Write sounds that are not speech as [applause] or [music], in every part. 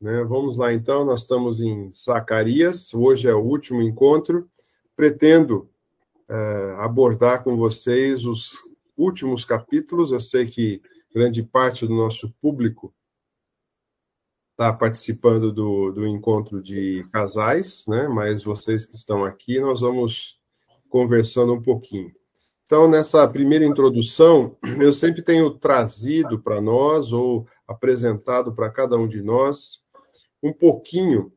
Né? Vamos lá então, nós estamos em Zacarias, hoje é o último encontro. Pretendo é, abordar com vocês os últimos capítulos. Eu sei que grande parte do nosso público está participando do, do encontro de casais, né? mas vocês que estão aqui, nós vamos conversando um pouquinho. Então, nessa primeira introdução, eu sempre tenho trazido para nós, ou apresentado para cada um de nós, um pouquinho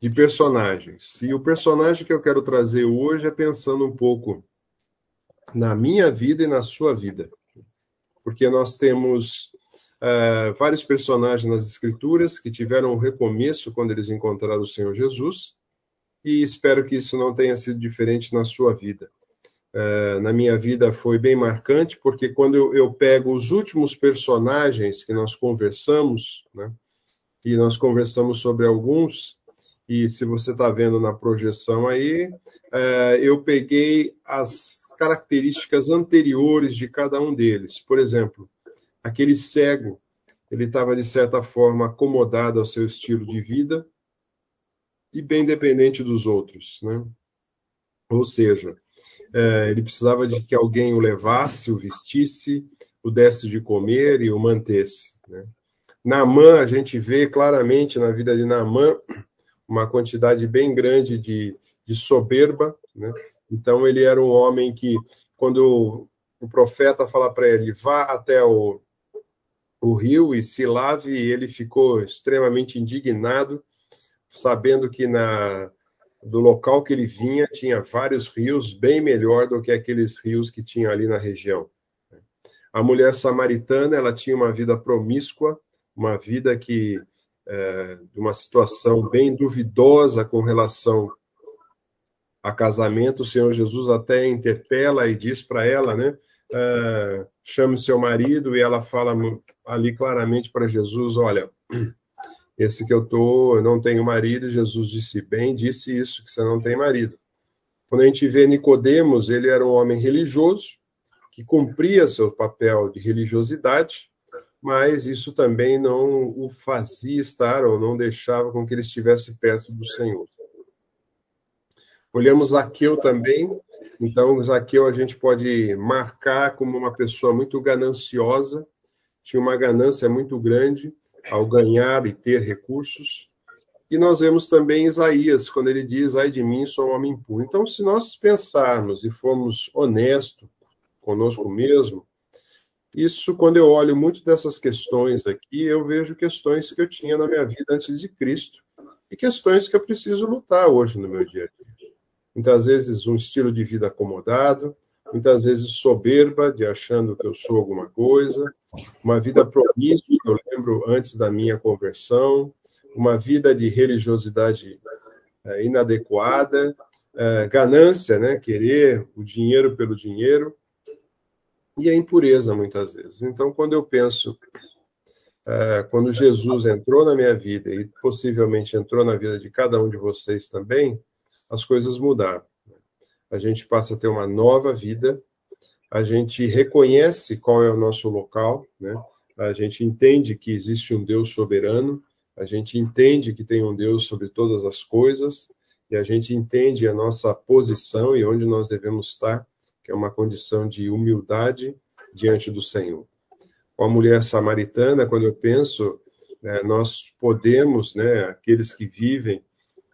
de personagens. E o personagem que eu quero trazer hoje é pensando um pouco na minha vida e na sua vida. Porque nós temos uh, vários personagens nas Escrituras que tiveram um recomeço quando eles encontraram o Senhor Jesus, e espero que isso não tenha sido diferente na sua vida. Uh, na minha vida foi bem marcante, porque quando eu, eu, pego os últimos personagens que nós conversamos, né, e nós conversamos sobre alguns, e se você está vendo na projeção aí, uh, eu peguei as características anteriores de cada um deles. Por exemplo, aquele cego, ele estava de certa forma acomodado ao seu estilo de vida e bem dependente dos outros, né? Ou seja, é, ele precisava de que alguém o levasse, o vestisse, o desse de comer e o mantesse. Né? Naamã, a gente vê claramente na vida de Naamã uma quantidade bem grande de, de soberba. Né? Então, ele era um homem que, quando o profeta fala para ele, vá até o, o rio e se lave, ele ficou extremamente indignado, sabendo que na do local que ele vinha tinha vários rios bem melhor do que aqueles rios que tinha ali na região. A mulher samaritana ela tinha uma vida promíscua, uma vida que é, de uma situação bem duvidosa com relação a casamento. O Senhor Jesus até interpela e diz para ela, né? Uh, chame seu marido e ela fala ali claramente para Jesus, olha, esse que eu tô, eu não tenho marido, Jesus disse, bem, disse isso, que você não tem marido. Quando a gente vê Nicodemos, ele era um homem religioso, que cumpria seu papel de religiosidade, mas isso também não o fazia estar ou não deixava com que ele estivesse perto do Senhor. Olhamos Zaqueu também, então Zaqueu a gente pode marcar como uma pessoa muito gananciosa, tinha uma ganância muito grande, ao ganhar e ter recursos. E nós vemos também Isaías, quando ele diz: Ai de mim, sou um homem impuro. Então, se nós pensarmos e formos honestos conosco mesmo, isso, quando eu olho muito dessas questões aqui, eu vejo questões que eu tinha na minha vida antes de Cristo e questões que eu preciso lutar hoje no meu dia a dia. Muitas vezes, um estilo de vida acomodado, muitas vezes soberba, de achando que eu sou alguma coisa, uma vida promíscua, eu lembro antes da minha conversão, uma vida de religiosidade é, inadequada, é, ganância, né, querer o dinheiro pelo dinheiro, e a impureza muitas vezes. Então, quando eu penso, é, quando Jesus entrou na minha vida e possivelmente entrou na vida de cada um de vocês também, as coisas mudaram a gente passa a ter uma nova vida, a gente reconhece qual é o nosso local, né? a gente entende que existe um Deus soberano, a gente entende que tem um Deus sobre todas as coisas, e a gente entende a nossa posição e onde nós devemos estar, que é uma condição de humildade diante do Senhor. Com a mulher samaritana, quando eu penso, né, nós podemos, né, aqueles que vivem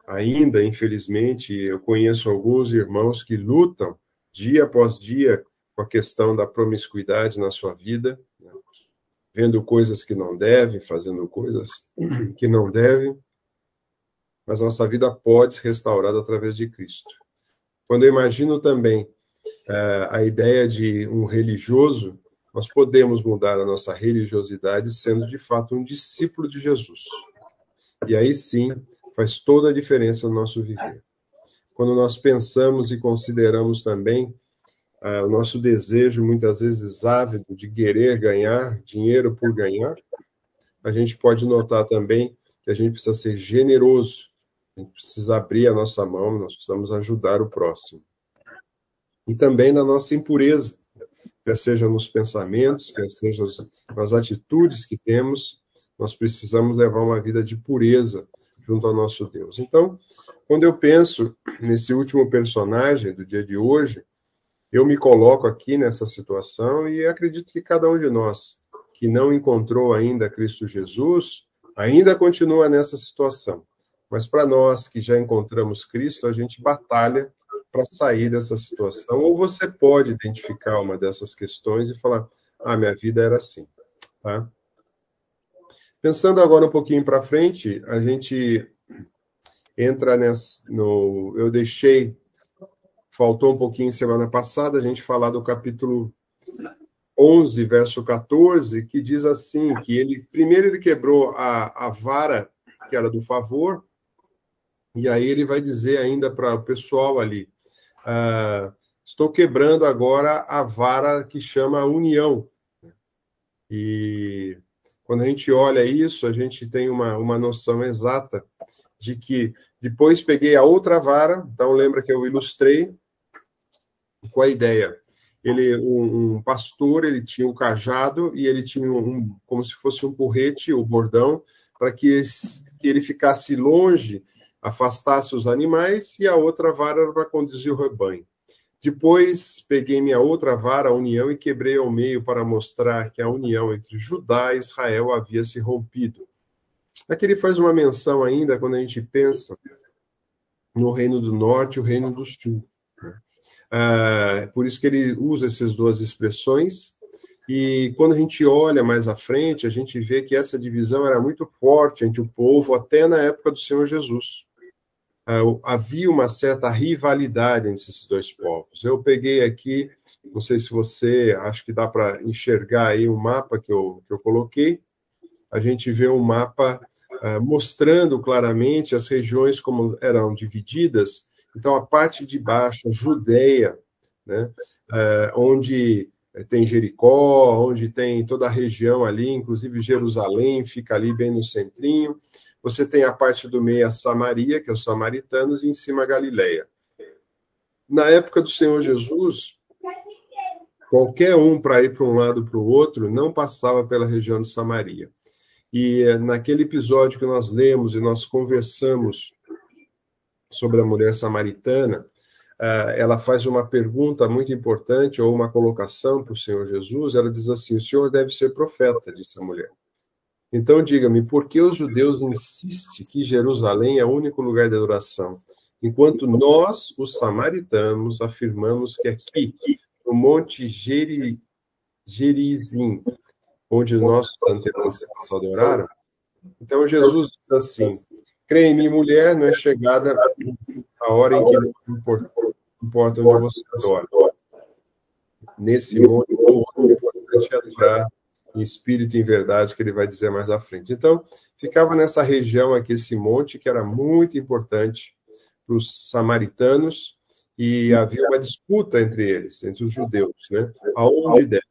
ainda, infelizmente, eu conheço alguns irmãos que lutam dia após dia com a questão da promiscuidade na sua vida, né? vendo coisas que não devem, fazendo coisas [clears throat] que não devem, mas nossa vida pode ser restaurada através de Cristo. Quando eu imagino também a ideia de um religioso, nós podemos mudar a nossa religiosidade sendo de fato um discípulo de Jesus. E aí sim, faz toda a diferença no nosso viver. Quando nós pensamos e consideramos também uh, o nosso desejo, muitas vezes ávido, de querer ganhar dinheiro por ganhar, a gente pode notar também que a gente precisa ser generoso, a gente precisa abrir a nossa mão, nós precisamos ajudar o próximo. E também na nossa impureza, quer seja nos pensamentos, quer seja nas atitudes que temos, nós precisamos levar uma vida de pureza junto ao nosso Deus. Então, quando eu penso nesse último personagem do dia de hoje, eu me coloco aqui nessa situação e acredito que cada um de nós que não encontrou ainda Cristo Jesus ainda continua nessa situação. Mas para nós que já encontramos Cristo, a gente batalha para sair dessa situação. Ou você pode identificar uma dessas questões e falar: ah, minha vida era assim. Tá? Pensando agora um pouquinho para frente, a gente entra nessa, no. Eu deixei, faltou um pouquinho semana passada, a gente falar do capítulo 11, verso 14, que diz assim: que ele primeiro ele quebrou a, a vara que era do favor, e aí ele vai dizer ainda para o pessoal ali: ah, estou quebrando agora a vara que chama união. E quando a gente olha isso, a gente tem uma, uma noção exata de que depois peguei a outra vara, então lembra que eu ilustrei com a ideia. Ele, um, um pastor, ele tinha um cajado e ele tinha um, como se fosse um porrete, o bordão, para que, que ele ficasse longe afastasse os animais, e a outra vara era para conduzir o rebanho. Depois peguei minha outra vara, a união, e quebrei ao meio para mostrar que a união entre Judá e Israel havia se rompido. Aqui ele faz uma menção ainda quando a gente pensa no reino do norte e o reino do sul. Né? Ah, por isso que ele usa essas duas expressões. E quando a gente olha mais à frente, a gente vê que essa divisão era muito forte entre o povo até na época do Senhor Jesus. Uh, havia uma certa rivalidade entre esses dois povos. Eu peguei aqui, não sei se você, acho que dá para enxergar aí o mapa que eu, que eu coloquei. A gente vê um mapa uh, mostrando claramente as regiões como eram divididas. Então, a parte de baixo, Judeia, né, uh, onde tem Jericó, onde tem toda a região ali, inclusive Jerusalém, fica ali bem no centrinho. Você tem a parte do meio a Samaria, que é os samaritanos, e em cima a Galileia. Na época do Senhor Jesus, qualquer um para ir para um lado para o outro não passava pela região de Samaria. E eh, naquele episódio que nós lemos e nós conversamos sobre a mulher samaritana, eh, ela faz uma pergunta muito importante ou uma colocação para o Senhor Jesus. Ela diz assim: O Senhor deve ser profeta, disse a mulher. Então diga-me, por que os judeus insistem que Jerusalém é o único lugar de adoração, enquanto nós, os samaritanos, afirmamos que aqui, no Monte Geri, Gerizim, onde nossos antepassados adoraram, então Jesus diz assim: creia em mim, mulher, não é chegada a hora em que não importa, importa onde você adora. Nesse monte, o importante é adorar em espírito e em verdade, que ele vai dizer mais à frente. Então, ficava nessa região aqui, esse monte, que era muito importante para os samaritanos, e havia uma disputa entre eles, entre os judeus, né? Aonde deve.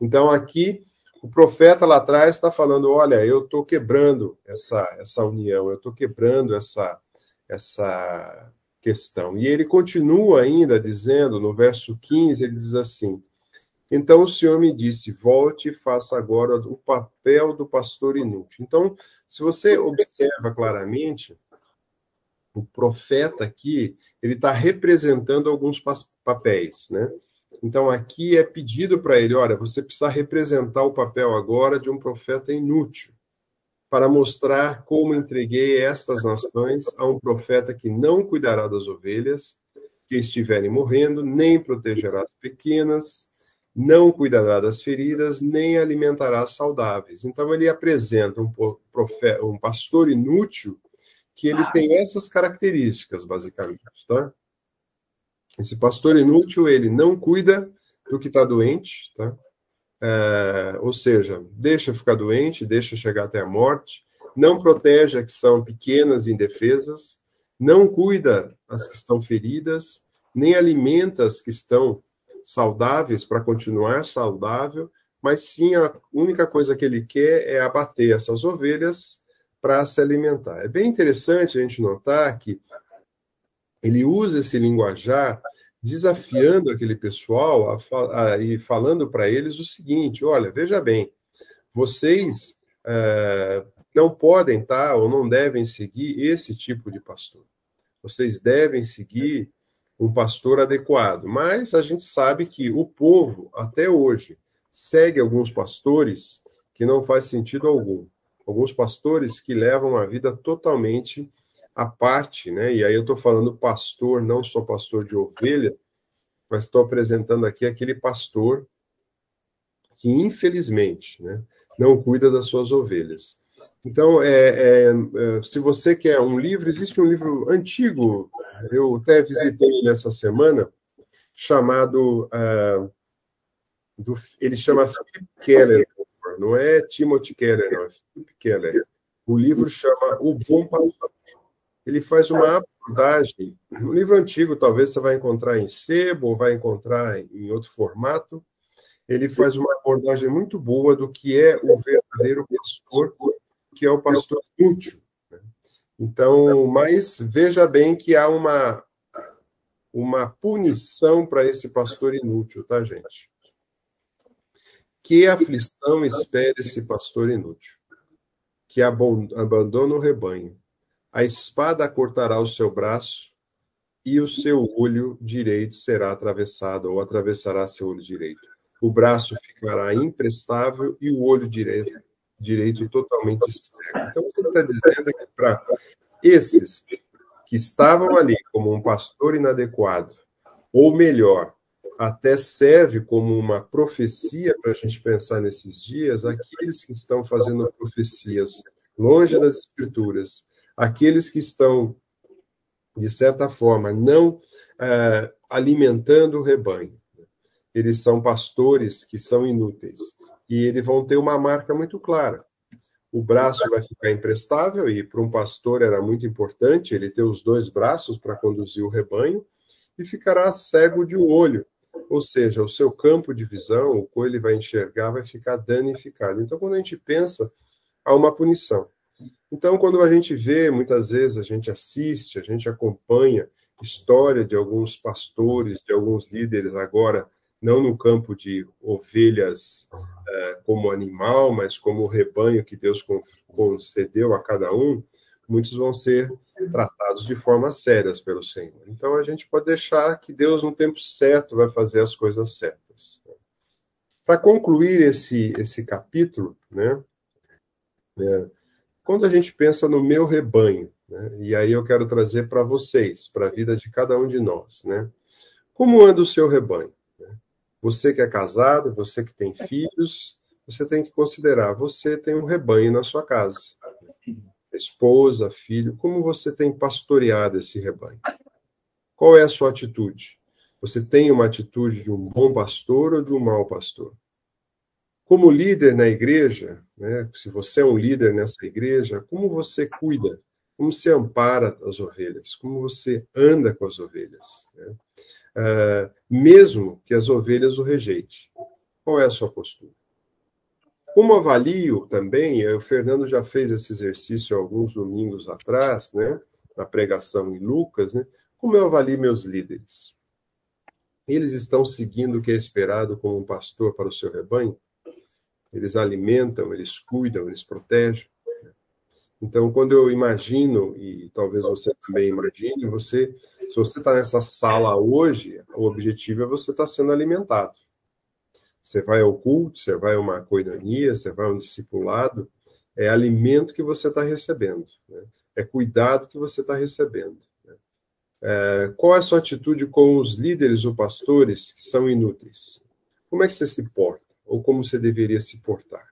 Então, aqui, o profeta lá atrás está falando: olha, eu estou quebrando essa, essa união, eu estou quebrando essa, essa questão. E ele continua ainda dizendo, no verso 15, ele diz assim: então o Senhor me disse: volte e faça agora o papel do pastor inútil. Então, se você observa claramente, o profeta aqui, ele está representando alguns papéis, né? Então, aqui é pedido para ele: olha, você precisa representar o papel agora de um profeta inútil, para mostrar como entreguei estas nações a um profeta que não cuidará das ovelhas que estiverem morrendo, nem protegerá as pequenas, não cuidará das feridas, nem alimentará saudáveis. Então ele apresenta um, um pastor inútil que ele tem essas características, basicamente, tá? Esse pastor inútil, ele não cuida do que está doente, tá? É, ou seja, deixa ficar doente, deixa chegar até a morte, não protege as que são pequenas e indefesas, não cuida as que estão feridas, nem alimenta as que estão saudáveis para continuar saudável, mas sim a única coisa que ele quer é abater essas ovelhas para se alimentar. É bem interessante a gente notar que ele usa esse linguajar desafiando aquele pessoal a, a, e falando para eles o seguinte: olha, veja bem, vocês é, não podem tá, ou não devem seguir esse tipo de pastor. Vocês devem seguir um pastor adequado. Mas a gente sabe que o povo, até hoje, segue alguns pastores que não faz sentido algum. Alguns pastores que levam a vida totalmente à parte, né? E aí eu estou falando pastor, não só pastor de ovelha, mas estou apresentando aqui aquele pastor que, infelizmente, né, não cuida das suas ovelhas. Então, é, é, é, se você quer um livro, existe um livro antigo, eu até visitei ele essa semana, chamado. Uh, do, ele chama Philip Keller, não é Timothy Keller, não, é Philip Keller. O livro chama O Bom Pastor. Ele faz uma abordagem, um livro antigo, talvez você vai encontrar em sebo, ou vai encontrar em outro formato. Ele faz uma abordagem muito boa do que é o verdadeiro pastor que é o pastor útil. Né? Então, mas veja bem que há uma, uma punição para esse pastor inútil, tá, gente? Que aflição espera esse pastor inútil, que abandona o rebanho. A espada cortará o seu braço e o seu olho direito será atravessado, ou atravessará seu olho direito. O braço ficará imprestável e o olho direito direito totalmente cego. Então, ele está dizendo é que para esses que estavam ali como um pastor inadequado, ou melhor, até serve como uma profecia para a gente pensar nesses dias, aqueles que estão fazendo profecias longe das escrituras, aqueles que estão, de certa forma, não é, alimentando o rebanho. Eles são pastores que são inúteis e eles vão ter uma marca muito clara. O braço vai ficar imprestável, e para um pastor era muito importante ele ter os dois braços para conduzir o rebanho, e ficará cego de um olho, ou seja, o seu campo de visão, o que ele vai enxergar, vai ficar danificado. Então, quando a gente pensa, há uma punição. Então, quando a gente vê, muitas vezes a gente assiste, a gente acompanha história de alguns pastores, de alguns líderes agora não no campo de ovelhas uh, como animal, mas como rebanho que Deus concedeu a cada um, muitos vão ser tratados de forma sérias pelo Senhor. Então a gente pode deixar que Deus, no tempo certo, vai fazer as coisas certas. Para concluir esse, esse capítulo, né, é, quando a gente pensa no meu rebanho, né, e aí eu quero trazer para vocês, para a vida de cada um de nós, né, como anda o seu rebanho? Você que é casado, você que tem filhos, você tem que considerar, você tem um rebanho na sua casa. Esposa, filho, como você tem pastoreado esse rebanho? Qual é a sua atitude? Você tem uma atitude de um bom pastor ou de um mau pastor? Como líder na igreja, né, se você é um líder nessa igreja, como você cuida? Como você ampara as ovelhas? Como você anda com as ovelhas? Né? Uh, mesmo que as ovelhas o rejeitem. Qual é a sua postura? Como avalio também, o Fernando já fez esse exercício alguns domingos atrás, né, na pregação em Lucas, né, como eu avalio meus líderes? Eles estão seguindo o que é esperado como um pastor para o seu rebanho? Eles alimentam, eles cuidam, eles protegem? Então, quando eu imagino, e talvez você também imagine, você, se você está nessa sala hoje, o objetivo é você estar tá sendo alimentado. Você vai ao culto, você vai a uma coinonia, você vai a um discipulado, é alimento que você está recebendo, né? é cuidado que você está recebendo. Né? É, qual é a sua atitude com os líderes ou pastores que são inúteis? Como é que você se porta? Ou como você deveria se portar?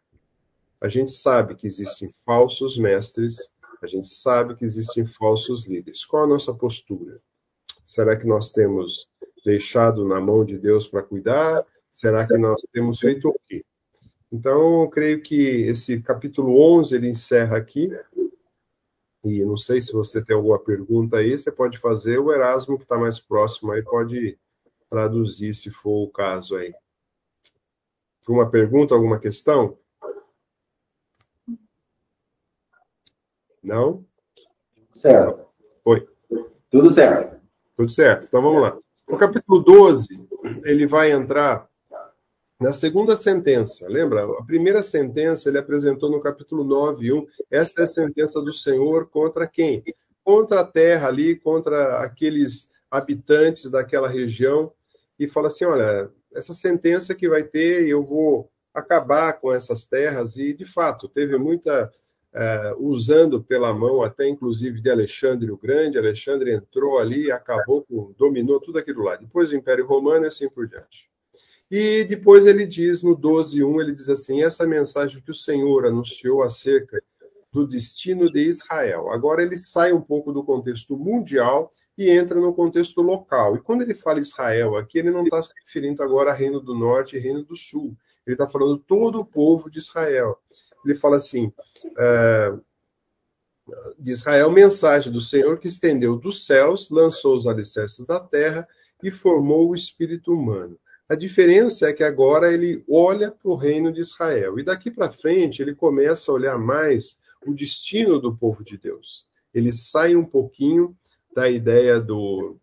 A gente sabe que existem falsos mestres, a gente sabe que existem falsos líderes. Qual a nossa postura? Será que nós temos deixado na mão de Deus para cuidar? Será que nós temos feito o quê? Então, creio que esse capítulo 11 ele encerra aqui. E não sei se você tem alguma pergunta aí, você pode fazer. O Erasmo, que está mais próximo aí, pode traduzir, se for o caso aí. Alguma pergunta, alguma questão? Não? Certo. Oi. Tudo certo. Tudo certo. Então vamos lá. O capítulo 12, ele vai entrar Na segunda sentença, lembra? A primeira sentença ele apresentou no capítulo 9, 1. Esta é a sentença do Senhor contra quem? Contra a terra ali, contra aqueles habitantes daquela região. E fala assim: olha, essa sentença que vai ter, eu vou acabar com essas terras. E, de fato, teve muita. Uh, usando pela mão, até inclusive de Alexandre o Grande. Alexandre entrou ali, acabou com, dominou tudo aquilo lá. Depois o Império Romano e assim por diante. E depois ele diz, no 12.1, ele diz assim, essa mensagem que o Senhor anunciou acerca do destino de Israel. Agora ele sai um pouco do contexto mundial e entra no contexto local. E quando ele fala Israel aqui, ele não está se referindo agora a Reino do Norte e Reino do Sul. Ele está falando todo o povo de Israel. Ele fala assim, é, de Israel, mensagem do Senhor que estendeu dos céus, lançou os alicerces da terra e formou o espírito humano. A diferença é que agora ele olha para o reino de Israel. E daqui para frente ele começa a olhar mais o destino do povo de Deus. Ele sai um pouquinho da ideia do,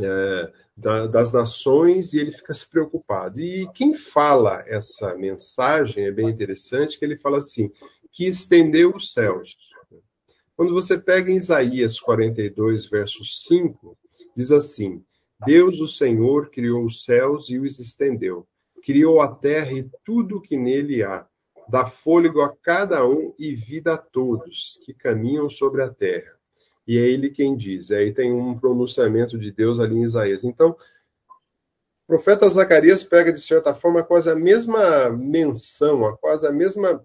é, da, das nações e ele fica se preocupado. E quem fala essa mensagem é bem interessante, que ele fala assim, que estendeu os céus. Quando você pega em Isaías 42, verso 5, diz assim, Deus, o Senhor, criou os céus e os estendeu. Criou a terra e tudo o que nele há. Dá fôlego a cada um e vida a todos que caminham sobre a terra. E é ele quem diz. Aí tem um pronunciamento de Deus ali em Isaías. Então, o profeta Zacarias pega, de certa forma, quase a mesma menção, quase a mesma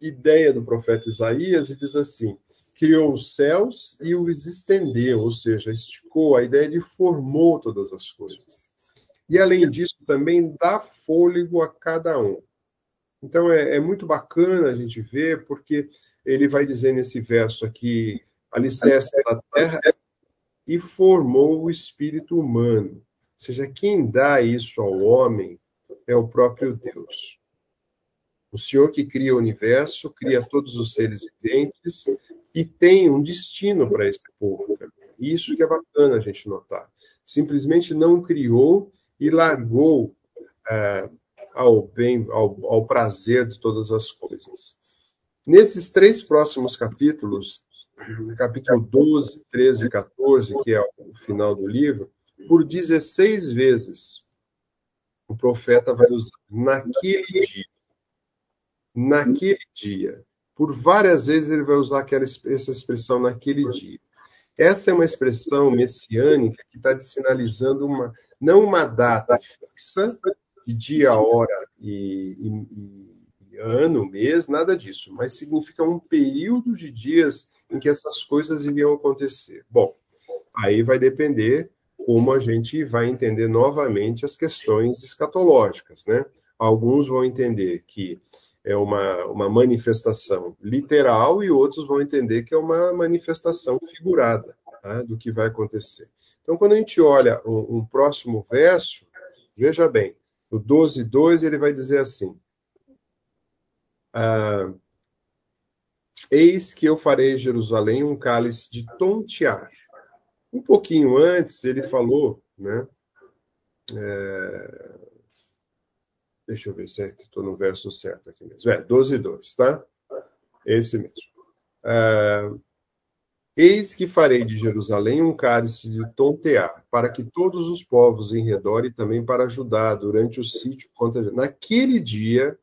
ideia do profeta Isaías e diz assim: criou os céus e os estendeu, ou seja, esticou, a ideia de formou todas as coisas. E além disso, também dá fôlego a cada um. Então é, é muito bacana a gente ver, porque ele vai dizer nesse verso aqui: alicerce da terra e formou o espírito humano. Ou seja, quem dá isso ao homem é o próprio Deus. O Senhor que cria o universo, cria todos os seres viventes, e tem um destino para esse povo. Isso que é bacana a gente notar. Simplesmente não criou e largou é, ao bem, ao, ao prazer de todas as coisas. Nesses três próximos capítulos, capítulo 12, 13 e 14, que é o final do livro, por 16 vezes o profeta vai usar naquele dia. Naquele dia. Por várias vezes ele vai usar aquela, essa expressão naquele dia. Essa é uma expressão messiânica que está sinalizando uma, não uma data fixa de dia, hora e, e, ano, mês, nada disso, mas significa um período de dias em que essas coisas iriam acontecer. Bom, aí vai depender como a gente vai entender novamente as questões escatológicas, né? Alguns vão entender que é uma, uma manifestação literal e outros vão entender que é uma manifestação figurada tá, do que vai acontecer. Então, quando a gente olha um, um próximo verso, veja bem, no 12:2 ele vai dizer assim: ah, Eis que eu farei Jerusalém um cálice de tontear. Um pouquinho antes ele falou, né? É, Deixa eu ver se é estou no verso certo aqui mesmo. É, 12 e 2, tá? Esse mesmo. Uh, Eis que farei de Jerusalém um cálice de tontear, para que todos os povos em redor e também para ajudar durante o sítio contra. Naquele dia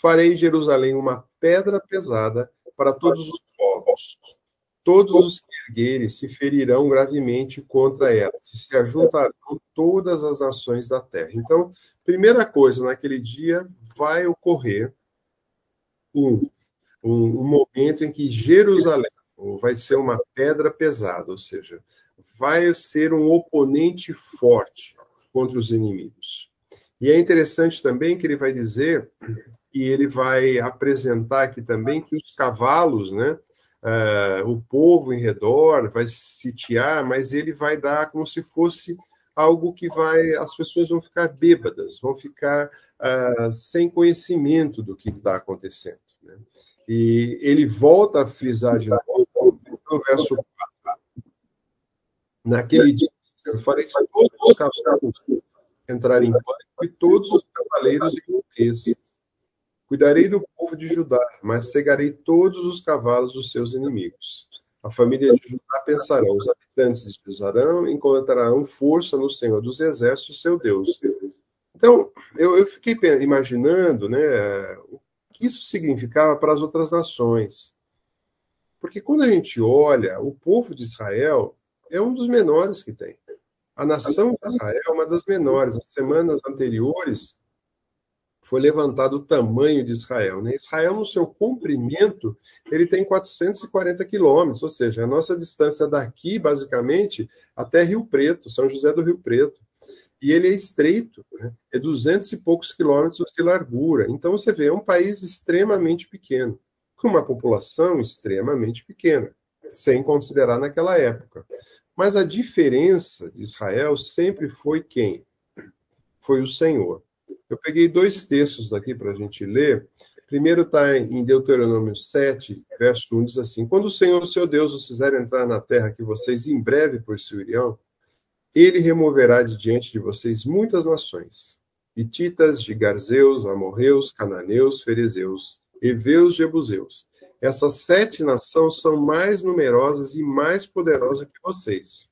farei Jerusalém uma pedra pesada para todos os povos. Todos os que erguerem se ferirão gravemente contra ela, e se ajuntarão todas as nações da terra. Então, primeira coisa, naquele dia vai ocorrer um, um, um momento em que Jerusalém vai ser uma pedra pesada, ou seja, vai ser um oponente forte contra os inimigos. E é interessante também que ele vai dizer, e ele vai apresentar aqui também que os cavalos, né, uh, o povo em redor vai sitiar, mas ele vai dar como se fosse algo que vai, as pessoas vão ficar bêbadas, vão ficar uh, sem conhecimento do que está acontecendo. Né? E ele volta a frisar de novo no verso 4. Naquele dia, eu falei que todos os cavalos entrarem em pânico, e todos os cavaleiros enlouqueçam. Cuidarei do povo de Judá, mas cegarei todos os cavalos dos seus inimigos. A família de Judá pensará, os habitantes de Jerusalém encontrarão força no Senhor dos Exércitos, seu Deus. Então, eu, eu fiquei imaginando né, o que isso significava para as outras nações. Porque quando a gente olha, o povo de Israel é um dos menores que tem. A nação de Israel é uma das menores. As semanas anteriores foi levantado o tamanho de Israel. Né? Israel, no seu comprimento, ele tem 440 quilômetros, ou seja, a nossa distância daqui, basicamente, até Rio Preto, São José do Rio Preto. E ele é estreito, né? é 200 e poucos quilômetros de largura. Então, você vê, é um país extremamente pequeno, com uma população extremamente pequena, sem considerar naquela época. Mas a diferença de Israel sempre foi quem? Foi o Senhor. Eu peguei dois textos aqui para a gente ler. Primeiro está em Deuteronômio 7, verso 1, diz assim: Quando o Senhor, seu Deus, os fizer entrar na terra que vocês em breve possuirão, ele removerá de diante de vocês muitas nações: Hititas, Gigarzeus, Amorreus, Cananeus, Ferezeus, Eveus, Jebuseus. Essas sete nações são mais numerosas e mais poderosas que vocês.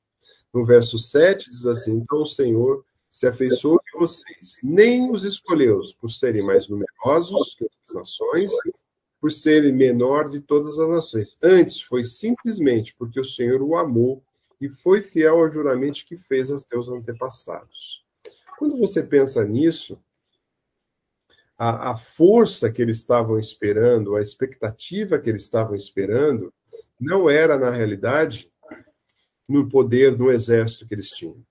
No verso 7 diz assim: Então o Senhor se afeiçoou de vocês, nem os escolheu por serem mais numerosos que as nações, por serem menor de todas as nações. Antes, foi simplesmente porque o Senhor o amou e foi fiel ao juramento que fez aos teus antepassados. Quando você pensa nisso, a, a força que eles estavam esperando, a expectativa que eles estavam esperando, não era, na realidade, no poder do exército que eles tinham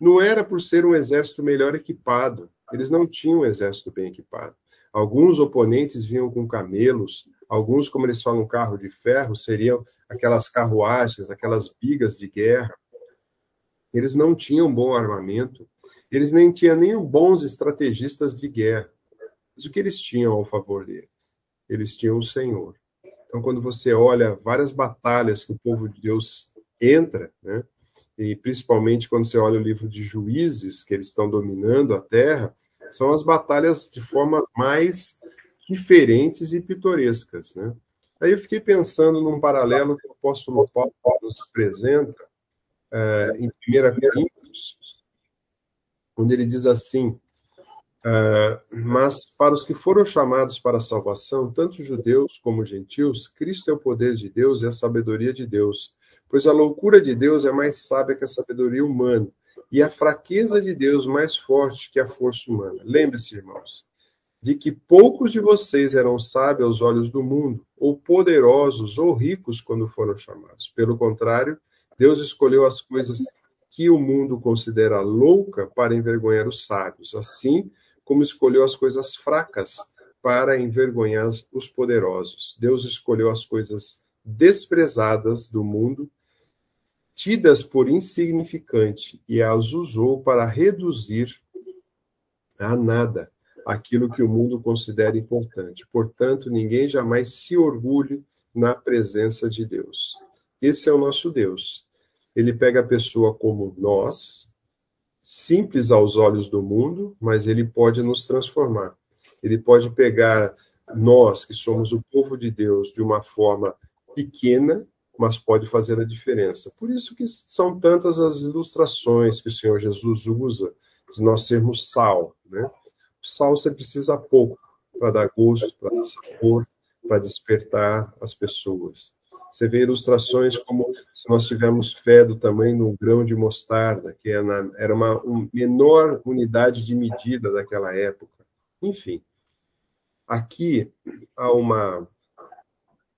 não era por ser um exército melhor equipado. Eles não tinham um exército bem equipado. Alguns oponentes vinham com camelos, alguns, como eles falam, carro de ferro, seriam aquelas carruagens, aquelas bigas de guerra. Eles não tinham bom armamento, eles nem tinham nem bons estrategistas de guerra. Mas o que eles tinham ao favor deles? Eles tinham o Senhor. Então, quando você olha várias batalhas que o povo de Deus entra, né, e principalmente quando você olha o livro de Juízes, que eles estão dominando a terra, são as batalhas de forma mais diferentes e pitorescas. Né? Aí eu fiquei pensando num paralelo que o apóstolo Paulo nos apresenta é, em 1 Coríntios, onde ele diz assim: Uh, mas para os que foram chamados para a salvação, tanto judeus como gentios, Cristo é o poder de Deus e a sabedoria de Deus. Pois a loucura de Deus é mais sábia que a sabedoria humana, e a fraqueza de Deus mais forte que a força humana. Lembre-se, irmãos, de que poucos de vocês eram sábios aos olhos do mundo, ou poderosos ou ricos quando foram chamados. Pelo contrário, Deus escolheu as coisas que o mundo considera louca para envergonhar os sábios, assim como escolheu as coisas fracas para envergonhar os poderosos. Deus escolheu as coisas desprezadas do mundo tidas por insignificante, e as usou para reduzir a nada aquilo que o mundo considera importante. Portanto, ninguém jamais se orgulhe na presença de Deus. Esse é o nosso Deus. Ele pega a pessoa como nós, simples aos olhos do mundo, mas ele pode nos transformar. Ele pode pegar nós, que somos o povo de Deus, de uma forma pequena mas pode fazer a diferença. Por isso que são tantas as ilustrações que o Senhor Jesus usa de nós sermos sal. Né? Sal você precisa pouco para dar gosto, para dar sabor, para despertar as pessoas. Você vê ilustrações como se nós tivermos fé do tamanho um grão de mostarda, que era uma menor unidade de medida daquela época. Enfim, aqui há uma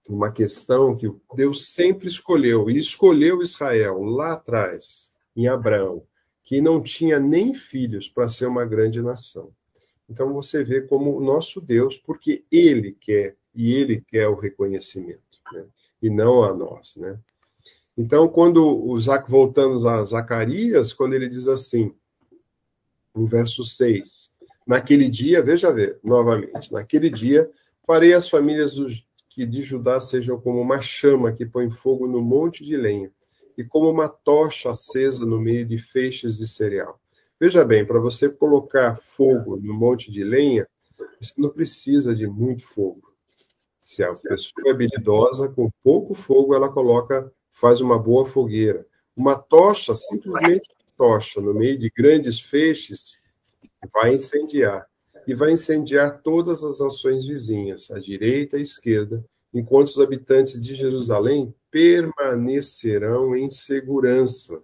uma questão que Deus sempre escolheu, e escolheu Israel lá atrás, em Abraão, que não tinha nem filhos para ser uma grande nação. Então você vê como o nosso Deus, porque Ele quer, e Ele quer o reconhecimento, né? e não a nós. Né? Então, quando o Zac, voltamos a Zacarias, quando ele diz assim, no verso 6, naquele dia, veja ver, novamente, naquele dia farei as famílias dos que de Judá sejam como uma chama que põe fogo no monte de lenha, e como uma tocha acesa no meio de feixes de cereal. Veja bem, para você colocar fogo no monte de lenha, você não precisa de muito fogo. Se a pessoa é habilidosa, com pouco fogo ela coloca, faz uma boa fogueira. Uma tocha, simplesmente uma tocha, no meio de grandes feixes, vai incendiar. E vai incendiar todas as nações vizinhas, à direita e à esquerda, enquanto os habitantes de Jerusalém permanecerão em segurança.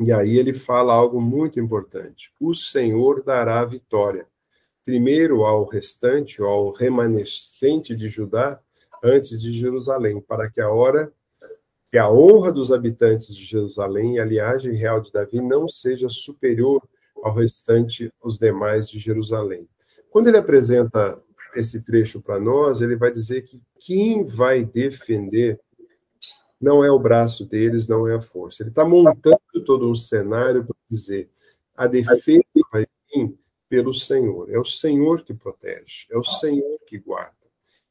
E aí ele fala algo muito importante: o Senhor dará vitória. Primeiro ao restante, ao remanescente de Judá, antes de Jerusalém, para que a hora que a honra dos habitantes de Jerusalém e a linhagem real de Davi não seja superior ao restante, os demais de Jerusalém. Quando ele apresenta esse trecho para nós, ele vai dizer que quem vai defender não é o braço deles, não é a força. Ele está montando todo um cenário para dizer a defesa vai vir pelo Senhor. É o Senhor que protege, é o Senhor que guarda.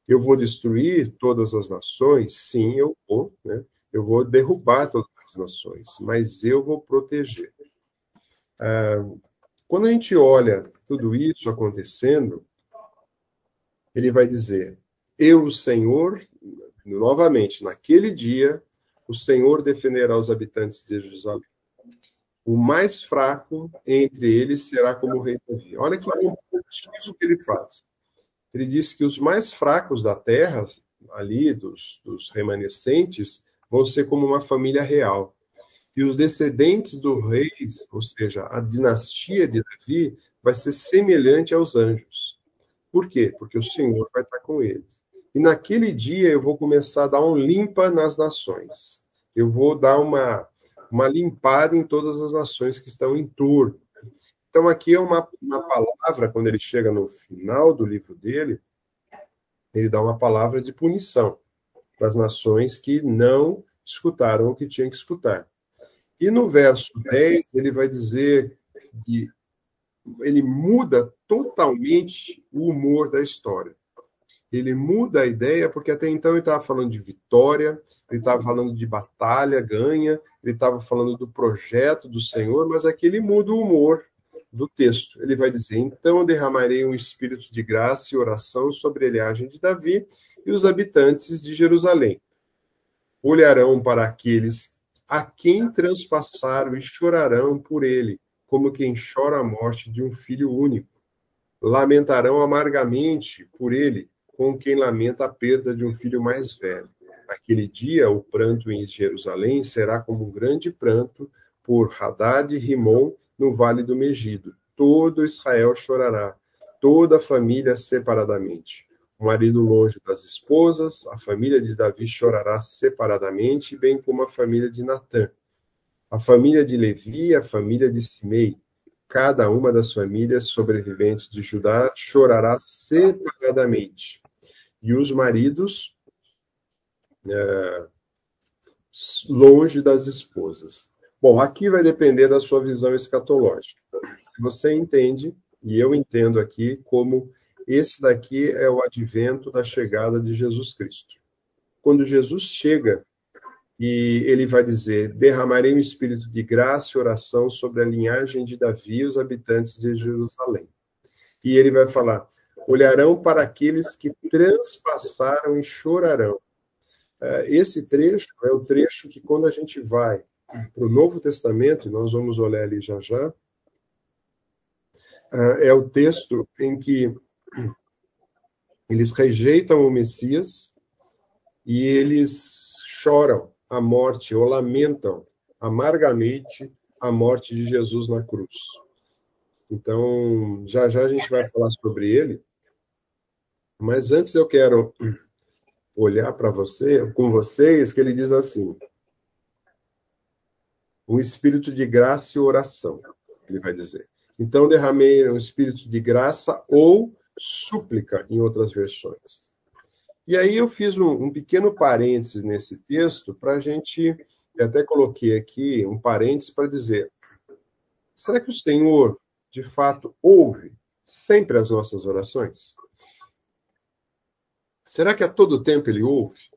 Eu vou destruir todas as nações? Sim, eu vou. Né? Eu vou derrubar todas as nações, mas eu vou proteger. Ah, quando a gente olha tudo isso acontecendo, ele vai dizer: Eu, o Senhor, novamente, naquele dia, o Senhor defenderá os habitantes de Jerusalém. O mais fraco entre eles será como o rei Davi. Olha que comparativo que ele faz. Ele diz que os mais fracos da terra, ali, dos, dos remanescentes, vão ser como uma família real. E os descendentes do rei, ou seja, a dinastia de Davi, vai ser semelhante aos anjos. Por quê? Porque o Senhor vai estar com eles. E naquele dia eu vou começar a dar um limpa nas nações. Eu vou dar uma, uma limpada em todas as nações que estão em torno. Então, aqui é uma, uma palavra, quando ele chega no final do livro dele, ele dá uma palavra de punição para as nações que não escutaram o que tinham que escutar. E no verso 10, ele vai dizer que ele muda totalmente o humor da história ele muda a ideia, porque até então ele estava falando de vitória, ele estava falando de batalha, ganha, ele estava falando do projeto do Senhor, mas aqui ele muda o humor do texto. Ele vai dizer: Então derramarei um espírito de graça e oração sobre a linhagem de Davi e os habitantes de Jerusalém. Olharão para aqueles a quem transpassaram e chorarão por ele, como quem chora a morte de um filho único. Lamentarão amargamente por ele, com quem lamenta a perda de um filho mais velho. Aquele dia, o pranto em Jerusalém será como um grande pranto por Haddad e Rimon no vale do Megido. Todo Israel chorará, toda a família separadamente. O marido longe das esposas, a família de Davi chorará separadamente, bem como a família de Natã. A família de Levi, a família de Simei, cada uma das famílias sobreviventes de Judá chorará separadamente e os maridos é, longe das esposas. Bom, aqui vai depender da sua visão escatológica. Se você entende, e eu entendo aqui, como esse daqui é o advento da chegada de Jesus Cristo. Quando Jesus chega e ele vai dizer: Derramarei um espírito de graça e oração sobre a linhagem de Davi e os habitantes de Jerusalém. E ele vai falar: olharão para aqueles que transpassaram e chorarão. É, esse trecho é o trecho que, quando a gente vai para o Novo Testamento, e nós vamos olhar ali já já, é, é o texto em que eles rejeitam o Messias e eles choram a morte ou lamentam amargamente a morte de Jesus na cruz. Então, já já a gente vai falar sobre ele, mas antes eu quero olhar para você, com vocês, que ele diz assim: um espírito de graça e oração, ele vai dizer. Então derramei um espírito de graça ou súplica em outras versões. E aí eu fiz um, um pequeno parênteses nesse texto para a gente, até coloquei aqui um parênteses para dizer: será que o Senhor de fato ouve sempre as nossas orações? Será que a todo tempo ele ouve?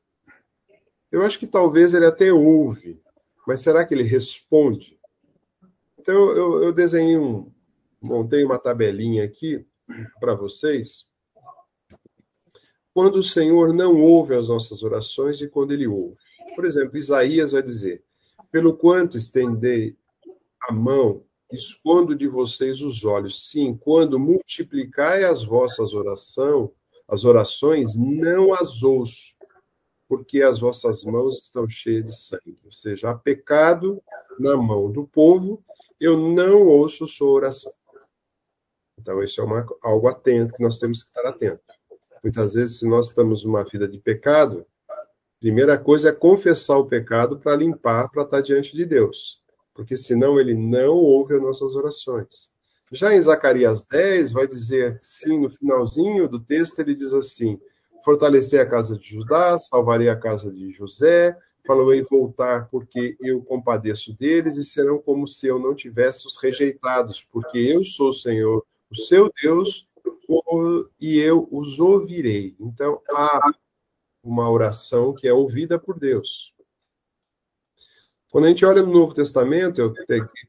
Eu acho que talvez ele até ouve, mas será que ele responde? Então, eu, eu desenhei um, montei uma tabelinha aqui para vocês. Quando o Senhor não ouve as nossas orações e quando ele ouve. Por exemplo, Isaías vai dizer: Pelo quanto estendei a mão, escondo de vocês os olhos. Sim, quando multiplicai as vossas oração, as orações, não as ouço, porque as vossas mãos estão cheias de sangue. Ou seja, há pecado na mão do povo, eu não ouço sua oração. Então, isso é uma, algo atento que nós temos que estar atento. Muitas vezes, se nós estamos numa vida de pecado, primeira coisa é confessar o pecado para limpar, para estar diante de Deus. Porque senão ele não ouve as nossas orações. Já em Zacarias 10, vai dizer sim, no finalzinho do texto, ele diz assim: Fortalecer a casa de Judá, salvarei a casa de José, falou em voltar porque eu compadeço deles e serão como se eu não tivesse os rejeitados, porque eu sou o Senhor, o seu Deus, e eu os ouvirei. Então, há uma oração que é ouvida por Deus. Quando a gente olha no Novo Testamento, eu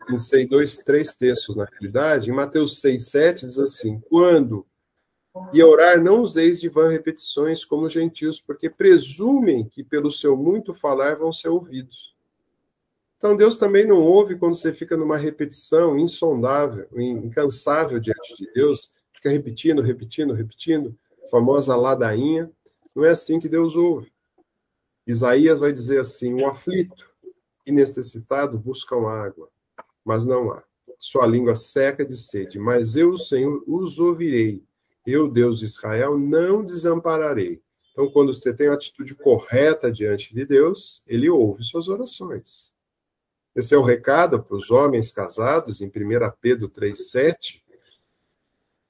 pensei dois, três textos na realidade, em Mateus 6, 7 diz assim, quando e orar não useis de vã repetições como os gentios, porque presumem que pelo seu muito falar vão ser ouvidos. Então Deus também não ouve quando você fica numa repetição insondável, incansável diante de Deus, fica repetindo, repetindo, repetindo, famosa ladainha. Não é assim que Deus ouve. Isaías vai dizer assim: o aflito e necessitado buscam água, mas não há. Sua língua seca de sede, mas eu, Senhor, os ouvirei. Eu, Deus de Israel, não desampararei. Então, quando você tem a atitude correta diante de Deus, ele ouve suas orações. Esse é o recado para os homens casados, em 1 Pedro 3,7.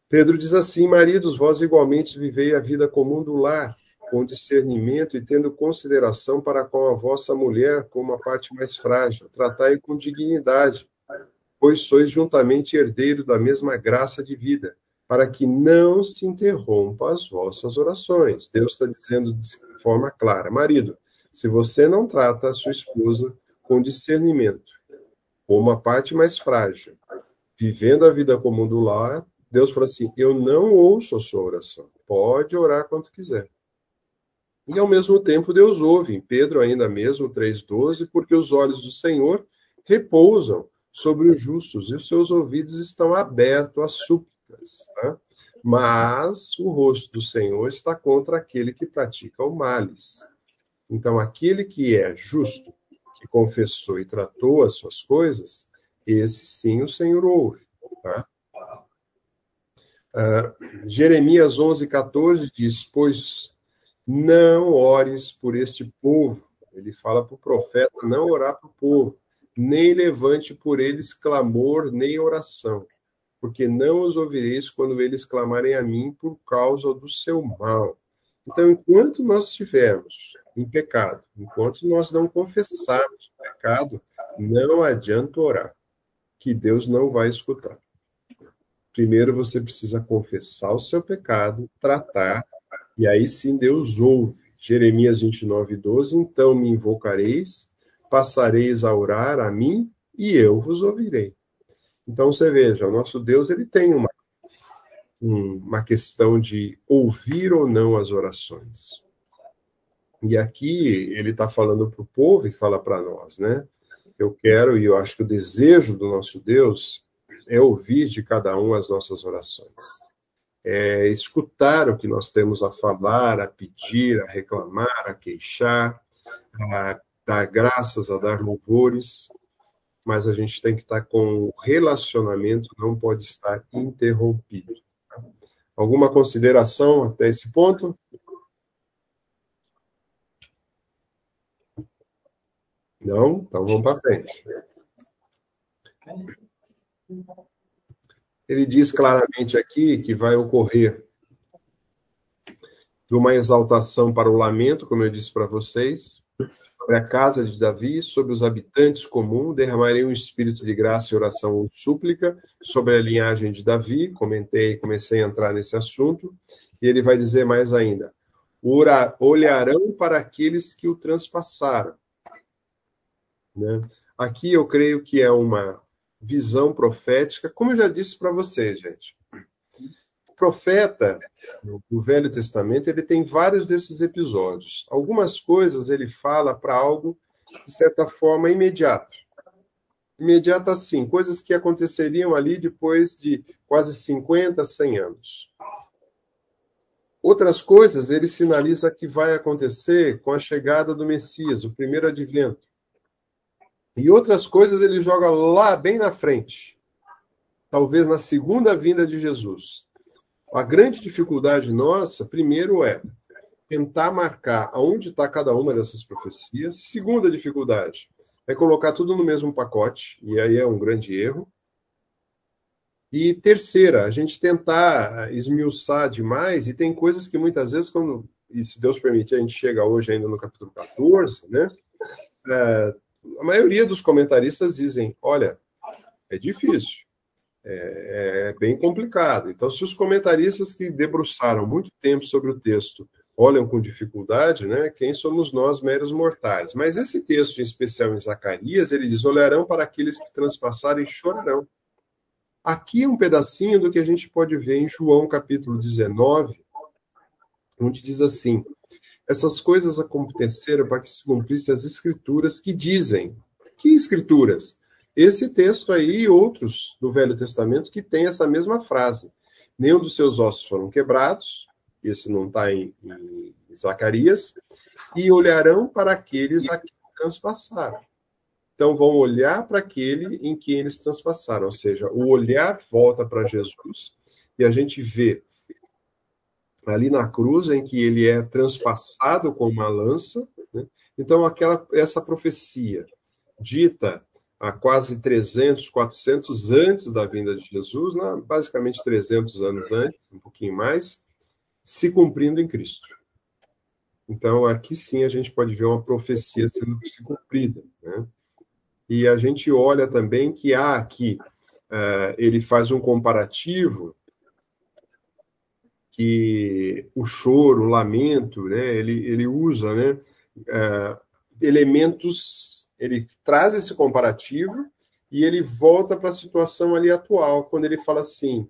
Pedro diz assim: Maridos, vós igualmente vivei a vida comum do lar, com discernimento e tendo consideração para com a vossa mulher como a parte mais frágil. Tratai com dignidade, pois sois juntamente herdeiro da mesma graça de vida, para que não se interrompam as vossas orações. Deus está dizendo de forma clara: Marido, se você não trata a sua esposa com discernimento, como a parte mais frágil, vivendo a vida comum do lar, Deus fala assim: Eu não ouço a sua oração. Pode orar quanto quiser. E ao mesmo tempo Deus ouve, em Pedro ainda mesmo 3,12, porque os olhos do Senhor repousam sobre os justos e os seus ouvidos estão abertos às súplicas. Tá? Mas o rosto do Senhor está contra aquele que pratica o males. Então, aquele que é justo que confessou e tratou as suas coisas, esse sim o Senhor ouve. Tá? Uh, Jeremias 11, 14 diz: Pois não ores por este povo. Ele fala para o profeta não orar para o povo, nem levante por eles clamor nem oração, porque não os ouvireis quando eles clamarem a mim por causa do seu mal. Então, enquanto nós estivermos em pecado, enquanto nós não confessarmos o pecado, não adianta orar, que Deus não vai escutar. Primeiro você precisa confessar o seu pecado, tratar, e aí sim Deus ouve. Jeremias 29, 12. Então me invocareis, passareis a orar a mim, e eu vos ouvirei. Então você veja, o nosso Deus ele tem uma uma questão de ouvir ou não as orações. E aqui ele está falando para o povo e fala para nós, né? Eu quero e eu acho que o desejo do nosso Deus é ouvir de cada um as nossas orações. É escutar o que nós temos a falar, a pedir, a reclamar, a queixar, a dar graças, a dar louvores, mas a gente tem que estar com o relacionamento, não pode estar interrompido. Alguma consideração até esse ponto? Não? Então vamos para frente. Ele diz claramente aqui que vai ocorrer uma exaltação para o lamento, como eu disse para vocês, sobre a casa de Davi, sobre os habitantes comuns, derramarei um espírito de graça e oração ou súplica sobre a linhagem de Davi, comentei, comecei a entrar nesse assunto, e ele vai dizer mais ainda, olharão para aqueles que o transpassaram. Né? Aqui eu creio que é uma, visão profética, como eu já disse para vocês, gente. Profeta do Velho Testamento, ele tem vários desses episódios. Algumas coisas ele fala para algo, de certa forma, imediato. Imediato assim, coisas que aconteceriam ali depois de quase 50, 100 anos. Outras coisas ele sinaliza que vai acontecer com a chegada do Messias, o primeiro advento. E outras coisas ele joga lá bem na frente, talvez na segunda vinda de Jesus. A grande dificuldade nossa, primeiro, é tentar marcar aonde está cada uma dessas profecias. Segunda dificuldade é colocar tudo no mesmo pacote, e aí é um grande erro. E terceira, a gente tentar esmiuçar demais, e tem coisas que muitas vezes, quando, e se Deus permitir, a gente chega hoje ainda no capítulo 14, né? É, a maioria dos comentaristas dizem: olha, é difícil, é, é, bem complicado. Então, se os comentaristas que debruçaram muito tempo sobre o texto olham com dificuldade, né, quem somos nós, meros mortais? Mas esse texto, em especial em Zacarias, ele diz: olharão para aqueles que transpassarem e chorarão. Aqui é um pedacinho do que a gente pode ver em João capítulo 19, onde diz assim: essas coisas aconteceram para que se cumprissem as escrituras que dizem. Que escrituras? Esse texto aí e outros do Velho Testamento que tem essa mesma frase. Nenhum dos seus ossos foram quebrados, isso não está em, em, Zacarias, e olharão para aqueles a que transpassaram. Então vão olhar para aquele em que eles transpassaram, ou seja, o olhar volta para Jesus e a gente vê ali na cruz em que ele é transpassado com uma lança. Né? Então, aquela essa profecia dita há quase 300, 400 antes da vinda de Jesus, né? basicamente 300 anos antes, um pouquinho mais, se cumprindo em Cristo. Então, aqui sim a gente pode ver uma profecia sendo se cumprida. Né? E a gente olha também que há aqui, uh, ele faz um comparativo que o choro, o lamento, né, ele, ele usa né, uh, elementos, ele traz esse comparativo e ele volta para a situação ali atual, quando ele fala assim: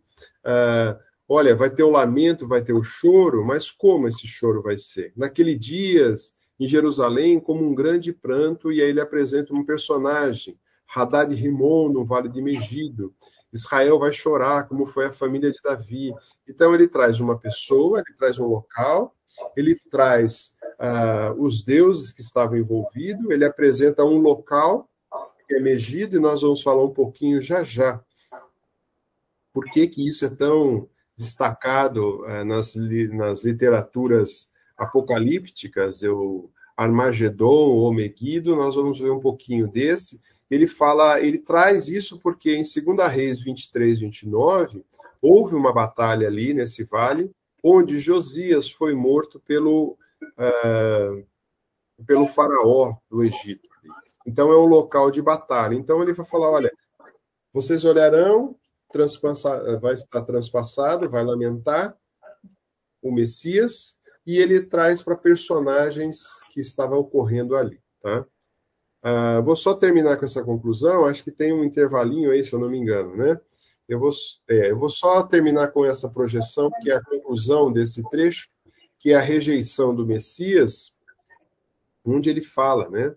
uh, olha, vai ter o lamento, vai ter o choro, mas como esse choro vai ser? Naquele dias, em Jerusalém, como um grande pranto, e aí ele apresenta um personagem, Haddad Rimon, no Vale de Megido, Israel vai chorar, como foi a família de Davi. Então, ele traz uma pessoa, ele traz um local, ele traz uh, os deuses que estavam envolvidos, ele apresenta um local que é Megido, e nós vamos falar um pouquinho já já. Por que, que isso é tão destacado uh, nas, nas literaturas apocalípticas? Eu, Armagedon ou Megido, nós vamos ver um pouquinho desse ele fala, ele traz isso porque em 2 Reis 23, 29, houve uma batalha ali nesse vale, onde Josias foi morto pelo, uh, pelo faraó do Egito. Então é um local de batalha. Então ele vai falar, olha, vocês olharão, vai estar transpassado, vai lamentar o Messias, e ele traz para personagens que estavam ocorrendo ali, tá? Uh, vou só terminar com essa conclusão, acho que tem um intervalinho aí, se eu não me engano, né? Eu vou, é, eu vou só terminar com essa projeção, que é a conclusão desse trecho, que é a rejeição do Messias, onde ele fala, né?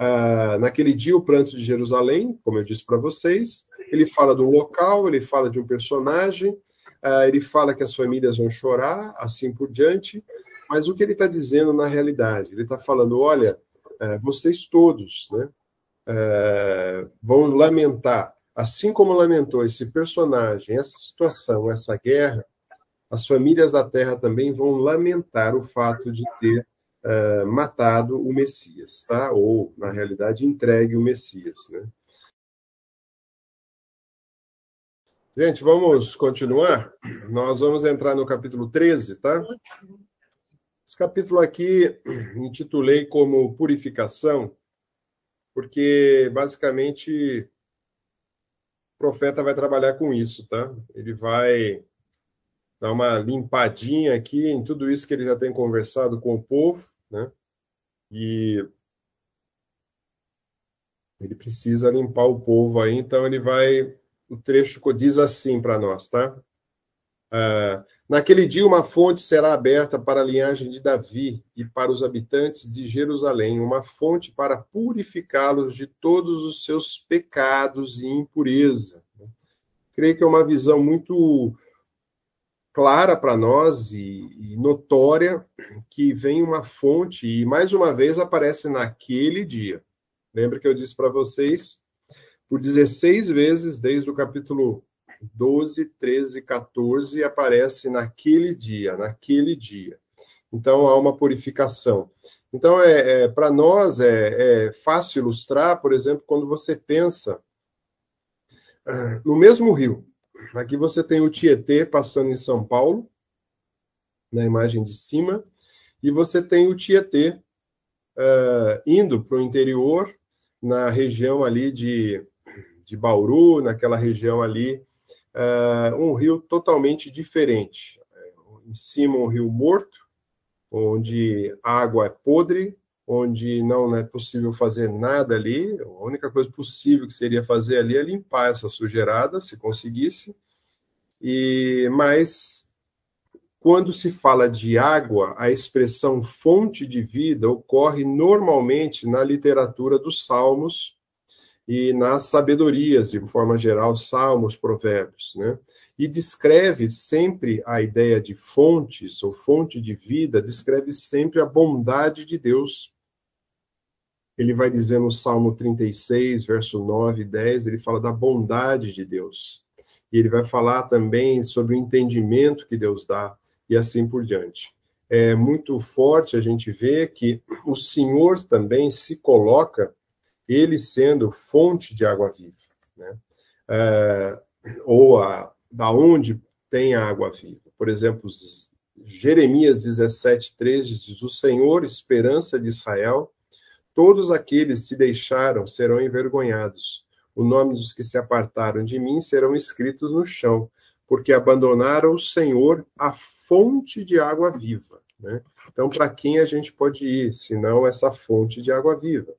Uh, naquele dia, o pranto de Jerusalém, como eu disse para vocês, ele fala do local, ele fala de um personagem, uh, ele fala que as famílias vão chorar, assim por diante, mas o que ele está dizendo na realidade? Ele está falando, olha, é, vocês todos né, é, vão lamentar, assim como lamentou esse personagem, essa situação, essa guerra, as famílias da terra também vão lamentar o fato de ter é, matado o Messias, tá? Ou, na realidade, entregue o Messias, né? Gente, vamos continuar? Nós vamos entrar no capítulo 13, tá? Esse capítulo aqui intitulei como Purificação, porque basicamente profeta vai trabalhar com isso, tá? Ele vai dar uma limpadinha aqui em tudo isso que ele já tem conversado com o povo, né? E Ele precisa limpar o povo aí, então ele vai. O trecho diz assim para nós, tá? Uh, naquele dia, uma fonte será aberta para a linhagem de Davi e para os habitantes de Jerusalém, uma fonte para purificá-los de todos os seus pecados e impureza. Creio que é uma visão muito clara para nós e, e, notória que vem uma fonte e mais uma vez aparece naquele dia. Lembra que eu disse para vocês por 16 vezes desde o capítulo 12, 13, 14 aparece naquele dia, naquele dia. Então há uma purificação. Então é, é para nós é, é fácil ilustrar, por exemplo, quando você pensa ah, no mesmo rio. Aqui você tem o Tietê passando em São Paulo, na imagem de cima, e você tem o Tietê uh, indo para o interior, na região ali de, de Bauru, naquela região ali, uh, um rio totalmente diferente. Em cima, um rio morto, onde a água é podre, onde não é possível fazer nada ali. A única coisa possível que seria fazer ali é limpar essa sujeirada, se conseguisse. E mas quando se fala de água, a expressão fonte de vida ocorre normalmente na literatura dos Salmos e nas sabedorias, de forma geral, Salmos, Provérbios, né? E descreve sempre a ideia de fontes ou fonte de vida, descreve sempre a bondade de Deus ele vai dizer no Salmo 36, verso 9 e 10, ele fala da bondade de Deus. E ele vai falar também sobre o entendimento que Deus dá e assim por diante. É muito forte a gente ver que o Senhor também se coloca, ele sendo fonte de água viva, né? É, ou a, da onde tem a água viva. Por exemplo, Jeremias 17, 13 diz: O Senhor, esperança de Israel, Todos aqueles que se deixaram serão envergonhados. O nome dos que se apartaram de mim serão escritos no chão, porque abandonaram o Senhor, a fonte de água viva. Né? Então, para quem a gente pode ir, senão essa fonte de água viva?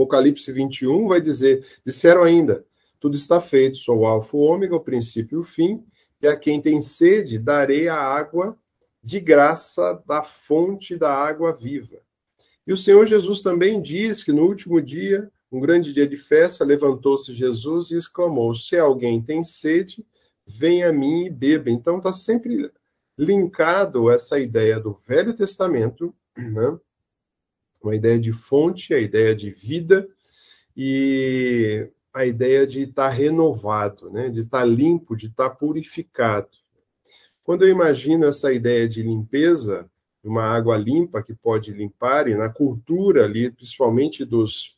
Apocalipse 21 vai dizer: disseram ainda, tudo está feito, sou o Alfa, o Ômega, o princípio e o fim, e a quem tem sede darei a água de graça da fonte da água viva. E o Senhor Jesus também diz que no último dia, um grande dia de festa, levantou-se Jesus e exclamou: Se alguém tem sede, venha a mim e beba. Então está sempre linkado essa ideia do Velho Testamento, né? Uma ideia de fonte, a ideia de vida e a ideia de estar tá renovado, né? de estar tá limpo, de estar tá purificado. Quando eu imagino essa ideia de limpeza, uma água limpa que pode limpar, e na cultura ali, principalmente dos,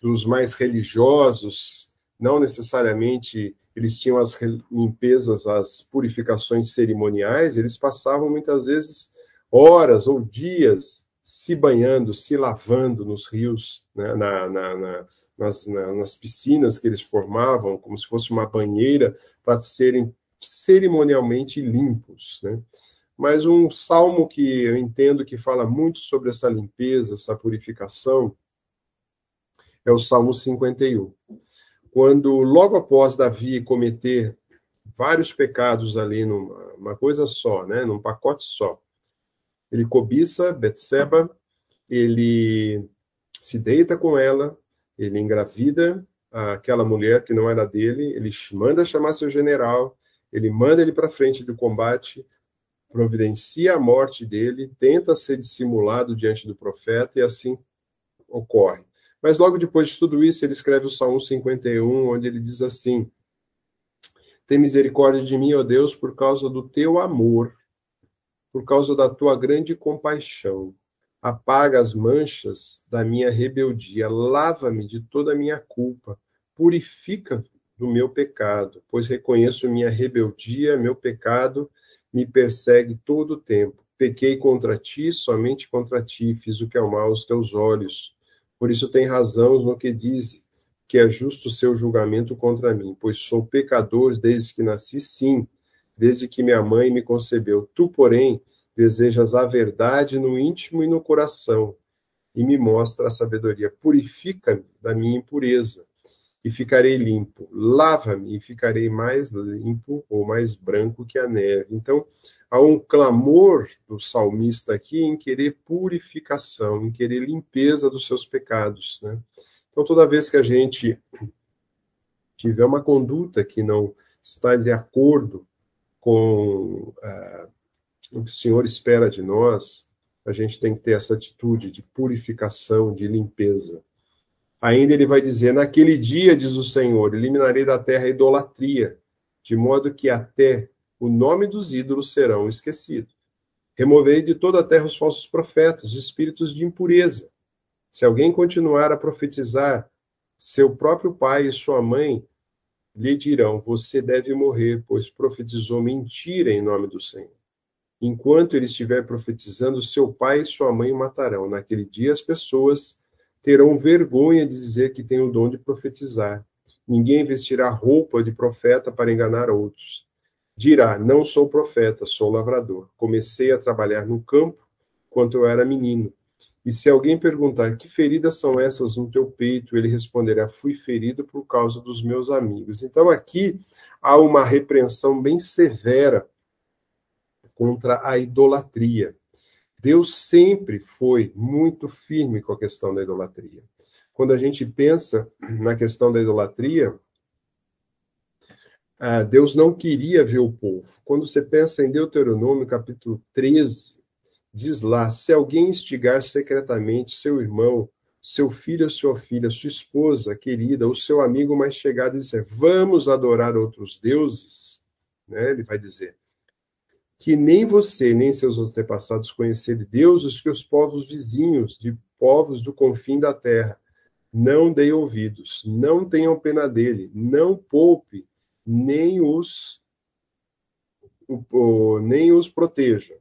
dos mais religiosos, não necessariamente eles tinham as limpezas, as purificações cerimoniais, eles passavam muitas vezes horas ou dias se banhando, se lavando nos rios, né, na, na, na, nas, nas piscinas que eles formavam, como se fosse uma banheira, para serem cerimonialmente limpos. Né? Mas um salmo que eu entendo que fala muito sobre essa limpeza, essa purificação, é o Salmo 51. Quando, logo após Davi cometer vários pecados ali numa coisa só, né, num pacote só, ele cobiça Betseba, ele se deita com ela, ele engravida aquela mulher que não era dele, ele manda chamar seu general, ele manda ele para frente do combate, providencia a morte dele, tenta ser dissimulado diante do profeta e assim ocorre. Mas logo depois de tudo isso, ele escreve o Salmo 51, onde ele diz assim: Tem misericórdia de mim, ó Deus, por causa do teu amor, por causa da tua grande compaixão. Apaga as manchas da minha rebeldia, lava-me de toda a minha culpa, purifica do meu pecado, pois reconheço minha rebeldia, meu pecado me persegue todo o tempo. Pequei contra ti, somente contra ti, fiz o que é mal aos teus olhos. Por isso tem razão no que diz que é justo o seu julgamento contra mim, pois sou pecador desde que nasci, sim, desde que minha mãe me concebeu. Tu, porém, desejas a verdade no íntimo e no coração, e me mostra a sabedoria. Purifica-me da minha impureza e ficarei limpo. Lava-me e ficarei mais limpo ou mais branco que a neve. Então, há um clamor do salmista aqui em querer purificação, em querer limpeza dos seus pecados. Né? Então, toda vez que a gente tiver uma conduta que não está de acordo com uh, o que o Senhor espera de nós, a gente tem que ter essa atitude de purificação, de limpeza. Ainda ele vai dizer: Naquele dia, diz o Senhor, eliminarei da terra a idolatria, de modo que até o nome dos ídolos serão esquecidos. Removerei de toda a terra os falsos profetas, os espíritos de impureza. Se alguém continuar a profetizar, seu próprio pai e sua mãe lhe dirão: Você deve morrer, pois profetizou mentira em nome do Senhor. Enquanto ele estiver profetizando, seu pai e sua mãe o matarão. Naquele dia, as pessoas terão vergonha de dizer que têm o dom de profetizar. Ninguém vestirá roupa de profeta para enganar outros. Dirá: Não sou profeta, sou lavrador. Comecei a trabalhar no campo quando eu era menino. E se alguém perguntar que feridas são essas no teu peito, ele responderá: Fui ferido por causa dos meus amigos. Então aqui há uma repreensão bem severa contra a idolatria. Deus sempre foi muito firme com a questão da idolatria. Quando a gente pensa na questão da idolatria, ah, Deus não queria ver o povo. Quando você pensa em Deuteronômio, capítulo 13, diz lá: se alguém instigar secretamente seu irmão, seu filho, sua filha, sua esposa querida, o seu amigo mais chegado, e disser: vamos adorar outros deuses, né? ele vai dizer que nem você, nem seus antepassados conheceram deuses que os povos vizinhos, de povos do confim da terra. Não dê ouvidos, não tenham pena dele, não poupe, nem os, o, nem os proteja.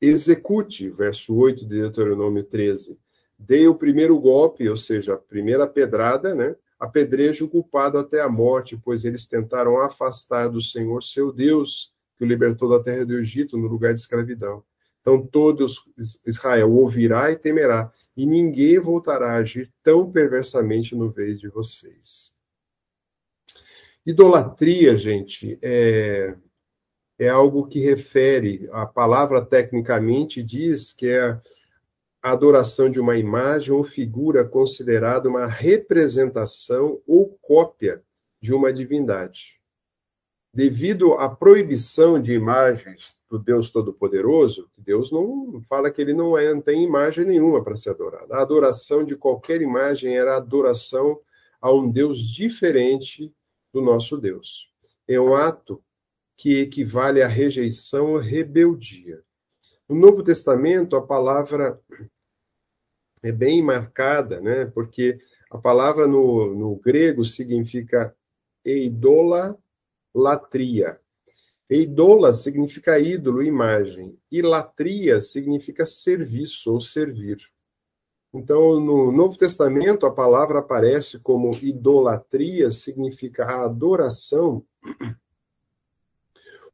Execute, verso 8 de Deuteronômio 13. Dê o primeiro golpe, ou seja, a primeira pedrada, né? Apedreje o culpado até a morte, pois eles tentaram afastar do Senhor seu Deus que o libertou da terra do Egito, no lugar de escravidão. Então todo Israel ouvirá e temerá, e ninguém voltará a agir tão perversamente no meio de vocês. Idolatria, gente, é, é algo que refere, a palavra tecnicamente diz que é a adoração de uma imagem ou figura considerada uma representação ou cópia de uma divindade devido à proibição de imagens do Deus Todo-Poderoso, Deus não fala que ele não, é, não tem imagem nenhuma para ser adorado. A adoração de qualquer imagem era adoração a um Deus diferente do nosso Deus. É um ato que equivale à rejeição ou rebeldia. No Novo Testamento, a palavra é bem marcada, né? porque a palavra no, no grego significa eidola latria. Eidola significa ídolo, imagem. E latria significa serviço ou servir. Então, no Novo Testamento, a palavra aparece como idolatria, significa a adoração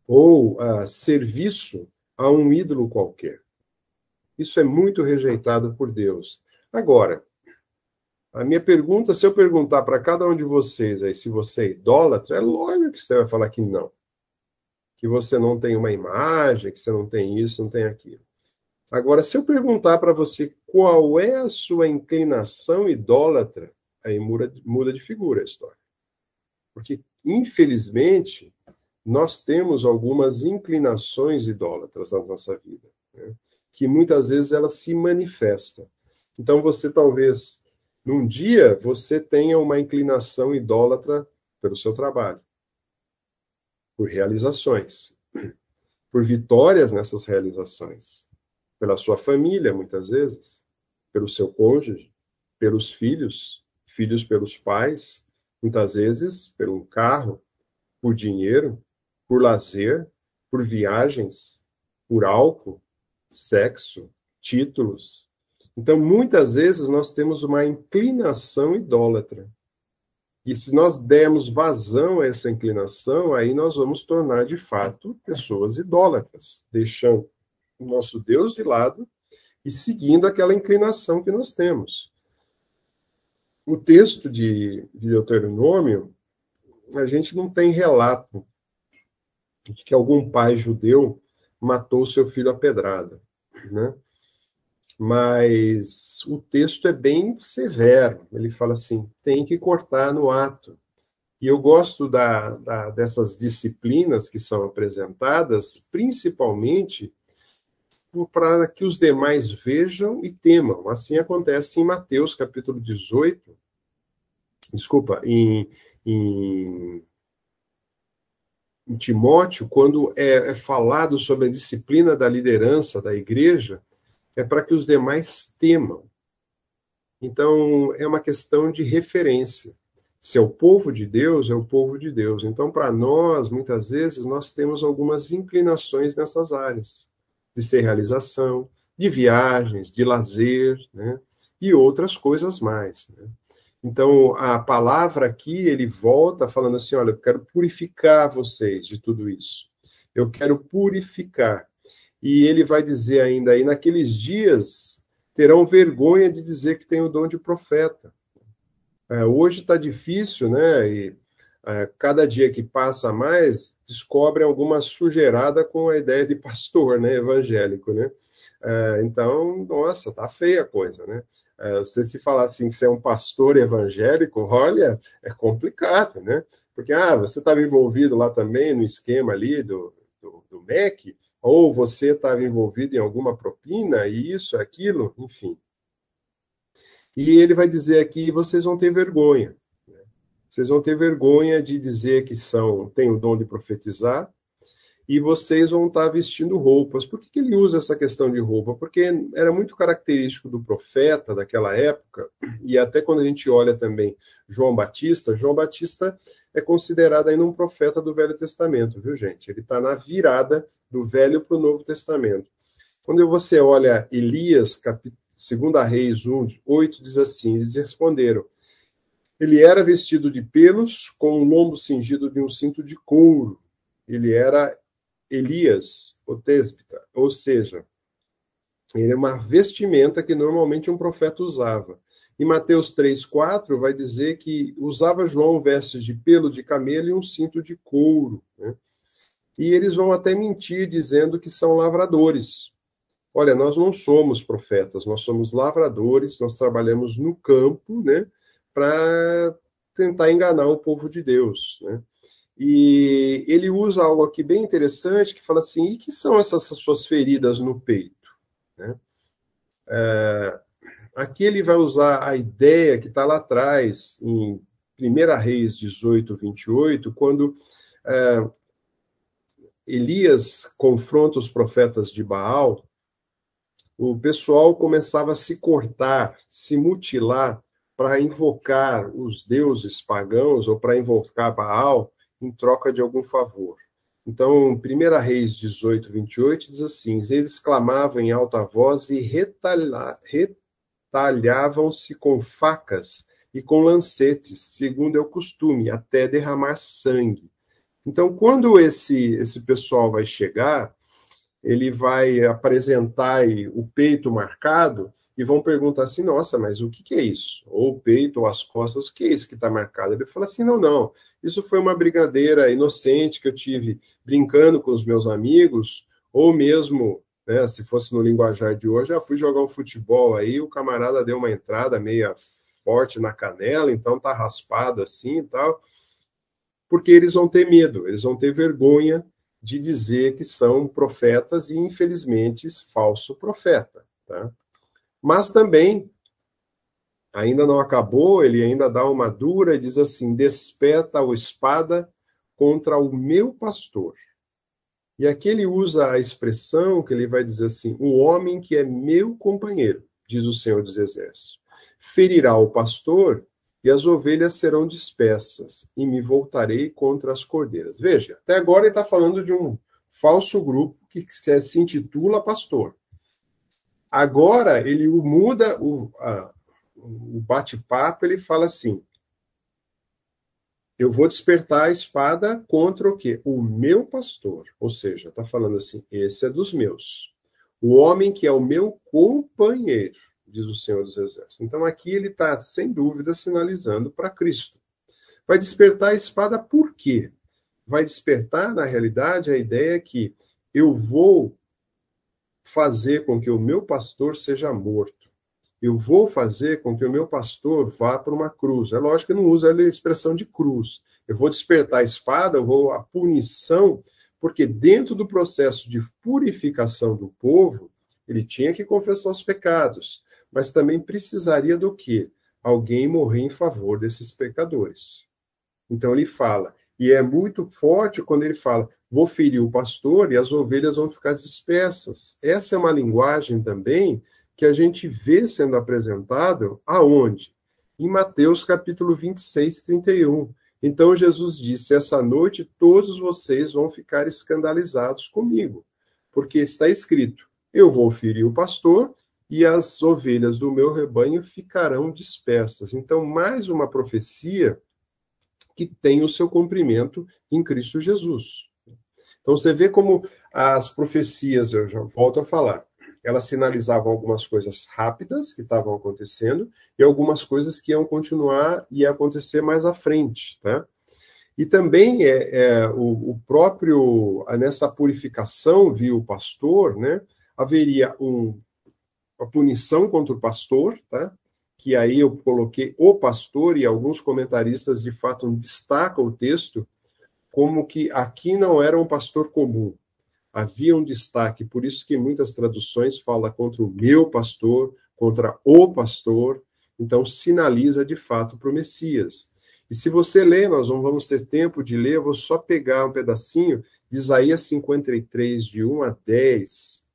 ou a serviço a um ídolo qualquer. Isso é muito rejeitado por Deus. Agora, a minha pergunta, se eu perguntar para cada um de vocês aí se você é idólatra, é lógico que você vai falar que não. Que você não tem uma imagem, que você não tem isso, não tem aquilo. Agora, se eu perguntar para você qual é a sua inclinação idólatra, aí muda, muda de figura a história. Porque, infelizmente, nós temos algumas inclinações idólatras na nossa vida, né? que muitas vezes elas se manifestam. Então, você talvez num dia você tenha uma inclinação idólatra pelo seu trabalho, por realizações, por vitórias nessas realizações, pela sua família, muitas vezes, pelo seu cônjuge, pelos filhos, filhos pelos pais, muitas vezes um carro, por dinheiro, por lazer, por viagens, por álcool, sexo, títulos, então, muitas vezes nós temos uma inclinação idólatra. E se nós dermos vazão a essa inclinação, aí nós vamos tornar de fato pessoas idólatras, deixando o nosso Deus de lado e seguindo aquela inclinação que nós temos. O texto de, de Deuteronômio, a gente não tem relato de que algum pai judeu matou seu filho a pedrada, né? Mas o texto é bem severo. Ele fala assim: tem que cortar no ato. E eu gosto da, da, dessas disciplinas que são apresentadas, principalmente para que os demais vejam e temam. Assim acontece em Mateus capítulo 18, desculpa, em, em, em Timóteo, quando é, é falado sobre a disciplina da liderança da igreja, é para que os demais temam. Então, é uma questão de referência. Se é o povo de Deus, é o povo de Deus. Então, para nós, muitas vezes, nós temos algumas inclinações nessas áreas de ser realização, de viagens, de lazer, né? e outras coisas mais. Né? Então, a palavra aqui, ele volta falando assim: olha, eu quero purificar vocês de tudo isso. Eu quero purificar. E ele vai dizer ainda aí: naqueles dias terão vergonha de dizer que tem o dom de profeta. É, hoje está difícil, né? E é, cada dia que passa mais, descobrem alguma sujeirada com a ideia de pastor, né, evangélico, né? É, então, nossa, tá feia a coisa, né? É, você se falar assim que você é um pastor evangélico, olha, é complicado, né? Porque, ah, você estava envolvido lá também no esquema ali do, do, do MEC, ou você estava envolvido em alguma propina, e isso, aquilo, enfim. E ele vai dizer aqui, vocês vão ter vergonha. Vocês vão ter vergonha de dizer que são, têm o dom de profetizar, e vocês vão estar vestindo roupas. Por que, que ele usa essa questão de roupa? Porque era muito característico do profeta daquela época, e até quando a gente olha também João Batista, João Batista é considerado ainda um profeta do Velho Testamento, viu, gente? Ele está na virada do Velho para o Novo Testamento. Quando você olha Elias, cap... 2 Reis 1, 8, diz assim: eles responderam ele era vestido de pelos, com o lombo cingido de um cinto de couro. Ele era Elias, o tésbita, ou seja, ele é uma vestimenta que normalmente um profeta usava. Em Mateus 3,4 vai dizer que usava João vestes de pelo de camelo e um cinto de couro. Né? E eles vão até mentir dizendo que são lavradores. Olha, nós não somos profetas, nós somos lavradores, nós trabalhamos no campo, né? para tentar enganar o povo de Deus. Né? E ele usa algo aqui bem interessante que fala assim: e que são essas suas feridas no peito? Né? É, aqui ele vai usar a ideia que está lá atrás, em 1 Reis 18, 28, quando é, Elias confronta os profetas de Baal, o pessoal começava a se cortar, se mutilar para invocar os deuses pagãos ou para invocar Baal em troca de algum favor. Então, 1 Reis 18, 28 diz assim: Eles clamavam em alta voz e retalhavam-se com facas e com lancetes, segundo é o costume, até derramar sangue. Então, quando esse, esse pessoal vai chegar, ele vai apresentar o peito marcado, e vão perguntar assim: nossa, mas o que, que é isso? Ou o peito, ou as costas, o que é isso que está marcado? Ele fala assim: não, não, isso foi uma brigadeira inocente que eu tive brincando com os meus amigos, ou mesmo, né, se fosse no linguajar de hoje, já fui jogar um futebol aí, o camarada deu uma entrada meia forte na canela, então tá raspado assim e tal. Porque eles vão ter medo, eles vão ter vergonha de dizer que são profetas e, infelizmente, falso profeta. Tá? Mas também, ainda não acabou, ele ainda dá uma dura e diz assim: despeta a espada contra o meu pastor. E aqui ele usa a expressão que ele vai dizer assim: o homem que é meu companheiro, diz o Senhor dos Exércitos, ferirá o pastor e as ovelhas serão dispersas, e me voltarei contra as cordeiras. Veja, até agora ele está falando de um falso grupo que se intitula pastor. Agora ele muda o, o bate-papo, ele fala assim: eu vou despertar a espada contra o quê? O meu pastor. Ou seja, está falando assim: esse é dos meus. o homem que é o meu companheiro, diz o Senhor dos Exércitos. Então aqui ele está, sem dúvida, sinalizando para Cristo. Vai despertar a espada por quê? Vai despertar, na realidade, a ideia que eu vou fazer com que o meu pastor seja morto. Eu vou fazer com que o meu pastor vá para uma cruz. É lógico que não usa a expressão de cruz. Eu vou despertar a espada, eu vou a punição, porque dentro do processo de purificação do povo, ele tinha que confessar os pecados, mas também precisaria do quê? Alguém morrer em favor desses pecadores. Então ele fala, e é muito forte quando ele fala: vou ferir o pastor e as ovelhas vão ficar dispersas. Essa é uma linguagem também que a gente vê sendo apresentado aonde? Em Mateus capítulo 26, 31. Então Jesus disse: Essa noite todos vocês vão ficar escandalizados comigo, porque está escrito: Eu vou ferir o pastor e as ovelhas do meu rebanho ficarão dispersas. Então, mais uma profecia que tem o seu cumprimento em Cristo Jesus. Então você vê como as profecias, eu já volto a falar, elas sinalizavam algumas coisas rápidas que estavam acontecendo e algumas coisas que iam continuar e acontecer mais à frente, tá? E também é, é o, o, próprio nessa purificação viu o pastor, né? Haveria um, uma punição contra o pastor, tá? que aí eu coloquei o pastor, e alguns comentaristas de fato destacam o texto como que aqui não era um pastor comum. Havia um destaque, por isso que muitas traduções falam contra o meu pastor, contra o pastor, então sinaliza de fato para o Messias. E se você ler, nós não vamos ter tempo de ler, eu vou só pegar um pedacinho de Isaías 53, de 1 a 10,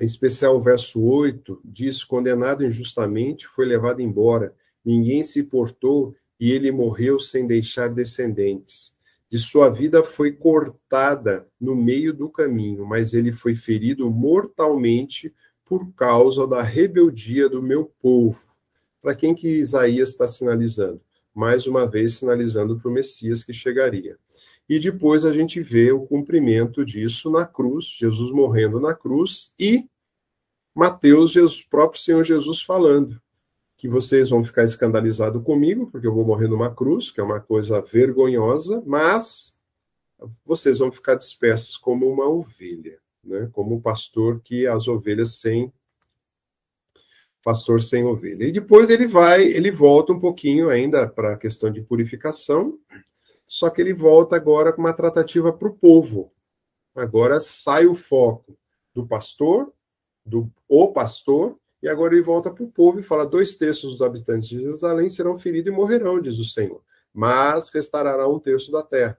em especial o verso 8, diz: Condenado injustamente, foi levado embora, ninguém se portou e ele morreu sem deixar descendentes. De sua vida foi cortada no meio do caminho, mas ele foi ferido mortalmente por causa da rebeldia do meu povo. Para quem que Isaías está sinalizando? Mais uma vez sinalizando para o Messias que chegaria. E depois a gente vê o cumprimento disso na cruz, Jesus morrendo na cruz e Mateus, Jesus, próprio Senhor Jesus falando que vocês vão ficar escandalizados comigo, porque eu vou morrer numa cruz, que é uma coisa vergonhosa, mas vocês vão ficar dispersos como uma ovelha, né? como um pastor que as ovelhas sem pastor sem ovelha. E depois ele vai, ele volta um pouquinho ainda para a questão de purificação, só que ele volta agora com uma tratativa para o povo. Agora sai o foco do pastor, do o pastor, e agora ele volta para o povo e fala: dois terços dos habitantes de Jerusalém serão feridos e morrerão, diz o Senhor, mas restará um terço da terra.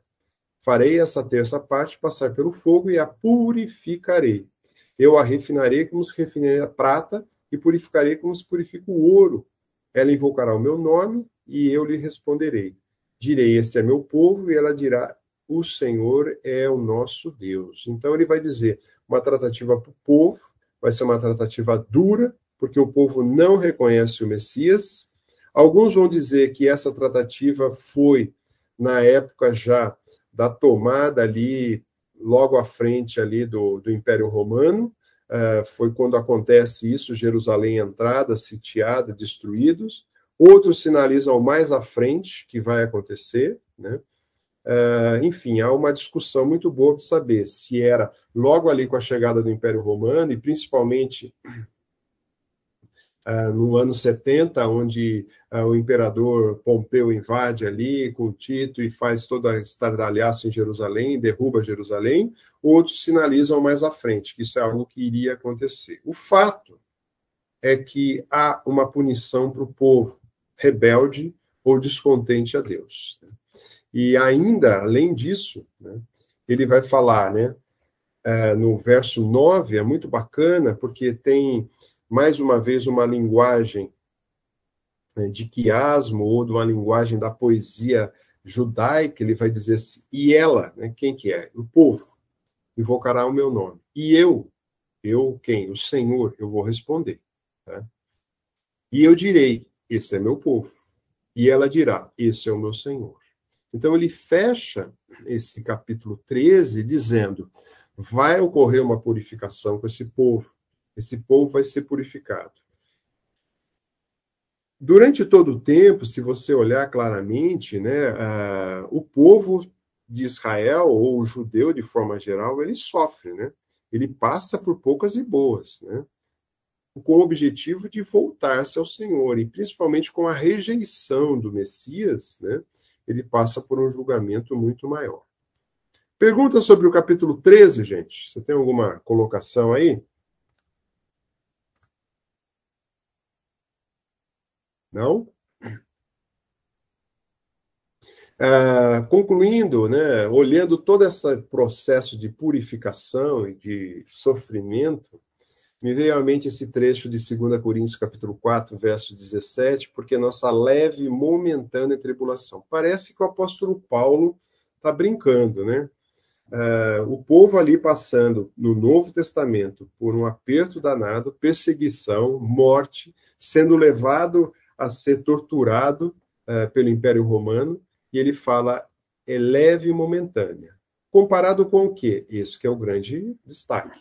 Farei essa terça parte passar pelo fogo e a purificarei. Eu a refinarei como se refinaria a prata e purificarei como se purifica o ouro. Ela invocará o meu nome e eu lhe responderei. Direi: Este é meu povo, e ela dirá: O Senhor é o nosso Deus. Então ele vai dizer uma tratativa para o povo, vai ser uma tratativa dura, porque o povo não reconhece o Messias. Alguns vão dizer que essa tratativa foi na época já da tomada ali, logo à frente ali do, do Império Romano, uh, foi quando acontece isso, Jerusalém entrada, sitiada, destruídos. Outros sinalizam mais à frente que vai acontecer, né? Uh, enfim, há uma discussão muito boa de saber se era logo ali com a chegada do Império Romano e principalmente Uh, no ano 70, onde uh, o imperador Pompeu invade ali com Tito e faz toda a estardalhaço em Jerusalém, derruba Jerusalém, outros sinalizam mais à frente que isso é algo que iria acontecer. O fato é que há uma punição para o povo rebelde ou descontente a Deus. E ainda, além disso, né, ele vai falar, né, uh, no verso 9, é muito bacana, porque tem mais uma vez, uma linguagem né, de quiasmo ou de uma linguagem da poesia judaica, ele vai dizer assim, e ela, né, quem que é? O povo, invocará o meu nome. E eu, eu quem? O Senhor, eu vou responder. Tá? E eu direi, esse é meu povo. E ela dirá, esse é o meu Senhor. Então ele fecha esse capítulo 13 dizendo: vai ocorrer uma purificação com esse povo. Esse povo vai ser purificado. Durante todo o tempo, se você olhar claramente, né, uh, o povo de Israel, ou o judeu de forma geral, ele sofre, né? Ele passa por poucas e boas, né? Com o objetivo de voltar-se ao Senhor, e principalmente com a rejeição do Messias, né? Ele passa por um julgamento muito maior. Pergunta sobre o capítulo 13, gente. Você tem alguma colocação aí? Não? Uh, concluindo, né, olhando todo esse processo de purificação e de sofrimento, me veio à mente esse trecho de 2 Coríntios capítulo 4, verso 17, porque nossa leve momentânea tribulação. Parece que o apóstolo Paulo está brincando, né? Uh, o povo ali passando no Novo Testamento por um aperto danado, perseguição, morte, sendo levado a ser torturado uh, pelo Império Romano, e ele fala é leve e momentânea. Comparado com o quê? Isso que é o grande destaque.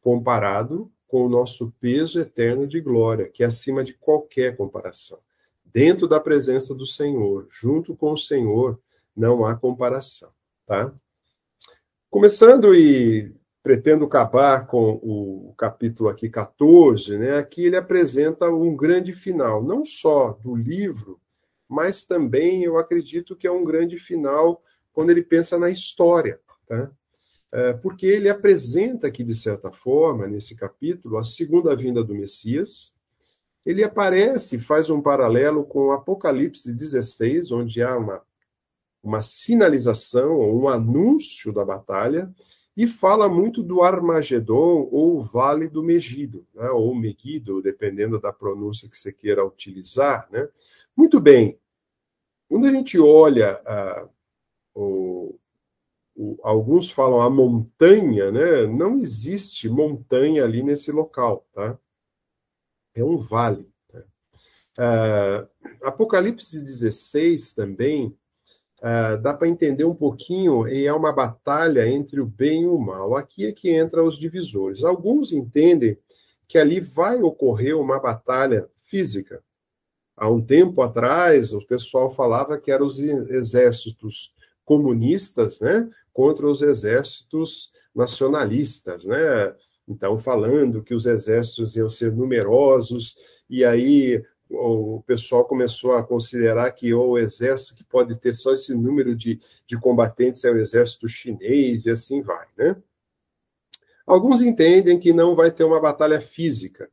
Comparado com o nosso peso eterno de glória, que é acima de qualquer comparação. Dentro da presença do Senhor, junto com o Senhor, não há comparação, tá? Começando e pretendo acabar com o capítulo aqui 14, né? Aqui ele apresenta um grande final, não só do livro, mas também eu acredito que é um grande final quando ele pensa na história, tá? É, porque ele apresenta aqui, de certa forma, nesse capítulo, a segunda vinda do Messias. Ele aparece, faz um paralelo com Apocalipse 16, onde há uma, uma sinalização, um anúncio da batalha, e fala muito do Armagedon ou Vale do Megido, né? ou Megido, dependendo da pronúncia que você queira utilizar. Né? Muito bem, quando a gente olha ah, o, o, alguns falam a montanha, né? Não existe montanha ali nesse local, tá? É um vale. Né? Ah, Apocalipse 16 também ah, dá para entender um pouquinho e é uma batalha entre o bem e o mal. Aqui é que entra os divisores. Alguns entendem que ali vai ocorrer uma batalha física, Há um tempo atrás, o pessoal falava que eram os exércitos comunistas né, contra os exércitos nacionalistas, né? Então, falando que os exércitos iam ser numerosos, e aí o pessoal começou a considerar que o exército que pode ter só esse número de, de combatentes é o exército chinês, e assim vai, né? Alguns entendem que não vai ter uma batalha física,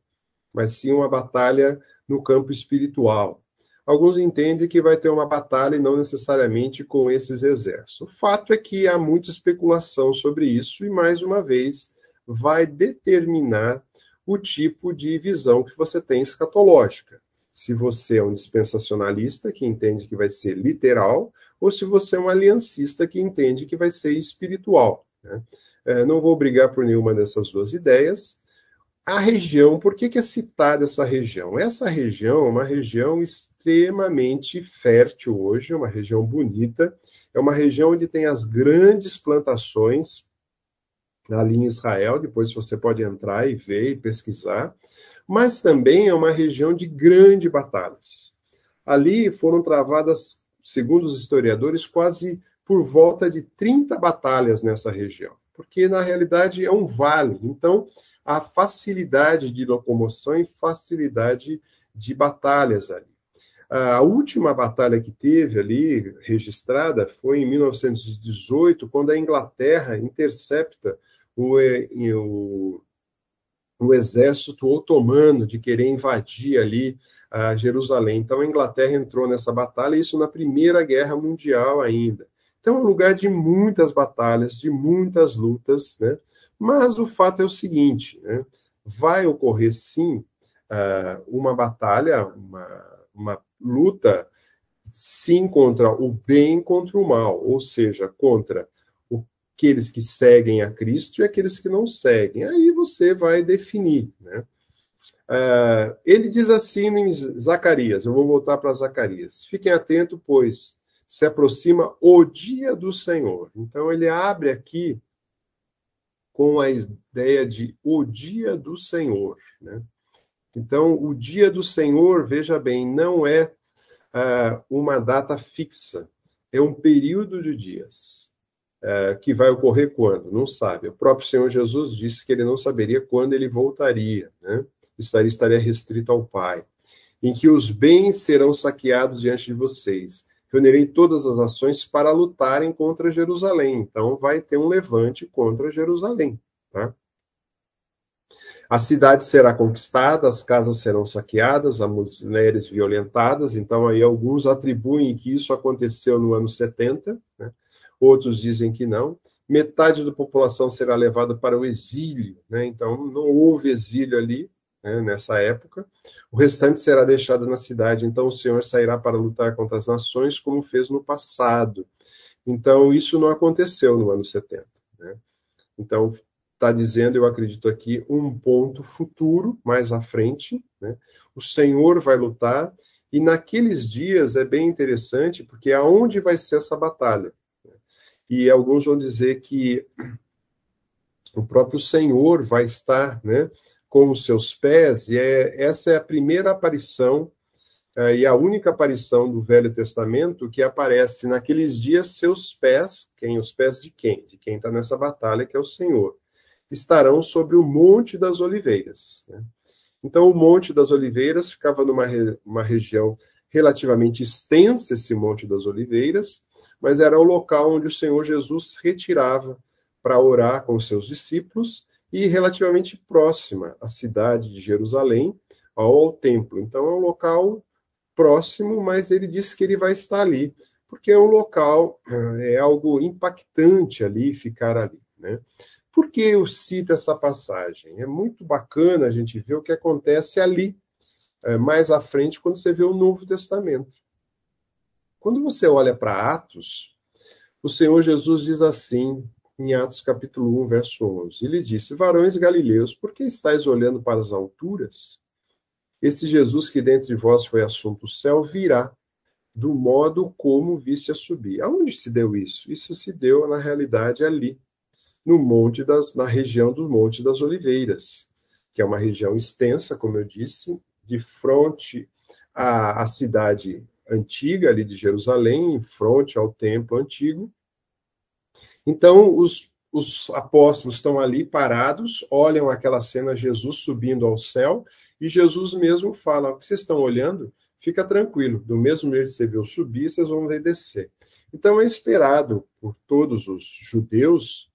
mas sim uma batalha no campo espiritual. Alguns entendem que vai ter uma batalha e não necessariamente com esses exércitos. O fato é que há muita especulação sobre isso e, mais uma vez, vai determinar o tipo de visão que você tem escatológica. Se você é um dispensacionalista que entende que vai ser literal, ou se você é um aliancista que entende que vai ser espiritual. Né? É, não vou brigar por nenhuma dessas duas ideias a região, por que, que é citada essa região? Essa região é uma região extremamente fértil hoje, é uma região bonita, é uma região onde tem as grandes plantações ali em Israel, depois você pode entrar e ver e pesquisar, mas também é uma região de grandes batalhas. Ali foram travadas, segundo os historiadores, quase por volta de 30 batalhas nessa região, porque na realidade é um vale, então a facilidade de locomoção e facilidade de batalhas ali. A última batalha que teve ali, registrada, foi em 1918, quando a Inglaterra intercepta o, o, o exército otomano de querer invadir ali a Jerusalém. Então a Inglaterra entrou nessa batalha, isso na Primeira Guerra Mundial ainda. Então é um lugar de muitas batalhas, de muitas lutas, né? Mas o fato é o seguinte: né? vai ocorrer sim ah, uma batalha, uma, uma luta, sim, contra o bem contra o mal, ou seja, contra aqueles que seguem a Cristo e aqueles que não seguem. Aí você vai definir. Né? Uh, ele diz assim em Zacarias, eu vou voltar para Zacarias. Fiquem atentos, pois se aproxima o dia do Senhor. Então ele abre aqui com a ideia de o dia do Senhor. Né? Então, o dia do Senhor, veja bem, não é uh, uma data fixa, é um período de dias. Uh, que vai ocorrer quando? Não sabe. O próprio Senhor Jesus disse que ele não saberia quando ele voltaria, né? estaria, estaria restrito ao Pai. Em que os bens serão saqueados diante de vocês. Reunirei todas as ações para lutarem contra Jerusalém. Então, vai ter um levante contra Jerusalém. Tá? A cidade será conquistada, as casas serão saqueadas, as mulheres violentadas. Então, aí alguns atribuem que isso aconteceu no ano 70, né? Outros dizem que não. Metade da população será levada para o exílio, né? então não houve exílio ali né, nessa época. O restante será deixado na cidade. Então, o Senhor sairá para lutar contra as nações, como fez no passado. Então, isso não aconteceu no ano 70. Né? Então, está dizendo, eu acredito aqui, um ponto futuro, mais à frente. Né? O Senhor vai lutar, e naqueles dias é bem interessante, porque aonde vai ser essa batalha? E alguns vão dizer que o próprio Senhor vai estar né, com os seus pés, e é, essa é a primeira aparição é, e a única aparição do Velho Testamento que aparece naqueles dias seus pés, quem os pés de quem? De quem está nessa batalha, que é o Senhor estarão sobre o Monte das Oliveiras. Né? Então, o Monte das Oliveiras ficava numa re região relativamente extensa, esse Monte das Oliveiras, mas era o local onde o Senhor Jesus retirava para orar com os seus discípulos e relativamente próxima à cidade de Jerusalém, ao templo. Então, é um local próximo, mas ele disse que ele vai estar ali, porque é um local, é algo impactante ali, ficar ali. Né? Por que eu cito essa passagem? É muito bacana a gente ver o que acontece ali, é, mais à frente, quando você vê o Novo Testamento. Quando você olha para Atos, o Senhor Jesus diz assim, em Atos capítulo 1, verso 11. Ele disse: Varões galileus, por que estáis olhando para as alturas? Esse Jesus que dentre vós foi assunto o céu virá do modo como viste a subir. Aonde se deu isso? Isso se deu, na realidade, ali, no Monte das, na região do Monte das Oliveiras, que é uma região extensa, como eu disse, de fronte à, à cidade antiga ali de Jerusalém, em fronte ao templo antigo. Então, os, os apóstolos estão ali parados, olham aquela cena, Jesus subindo ao céu, e Jesus mesmo fala: o que vocês estão olhando? Fica tranquilo, do mesmo jeito que você viu subir, vocês vão ver descer. Então é esperado por todos os judeus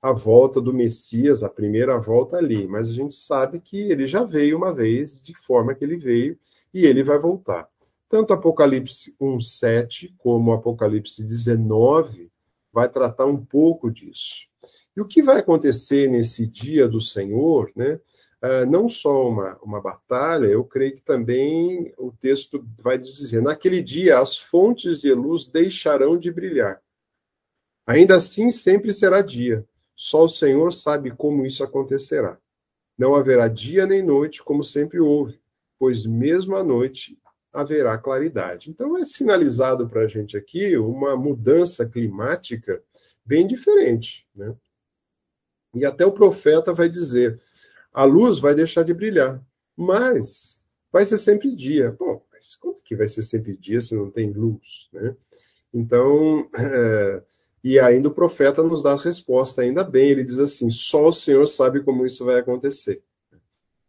a volta do Messias, a primeira volta ali, mas a gente sabe que ele já veio uma vez, de forma que ele veio, e ele vai voltar. Tanto Apocalipse 1:7 como Apocalipse 19 vai tratar um pouco disso. E o que vai acontecer nesse dia do Senhor, né? Uh, não só uma, uma batalha, eu creio que também o texto vai dizer: naquele dia as fontes de luz deixarão de brilhar. Ainda assim, sempre será dia. Só o Senhor sabe como isso acontecerá. Não haverá dia nem noite, como sempre houve, pois mesmo à noite haverá claridade. Então, é sinalizado para a gente aqui uma mudança climática bem diferente. Né? E até o profeta vai dizer: a luz vai deixar de brilhar, mas vai ser sempre dia. Bom, mas como que vai ser sempre dia se não tem luz? Né? Então, é, E ainda o profeta nos dá a resposta, ainda bem, ele diz assim: só o Senhor sabe como isso vai acontecer.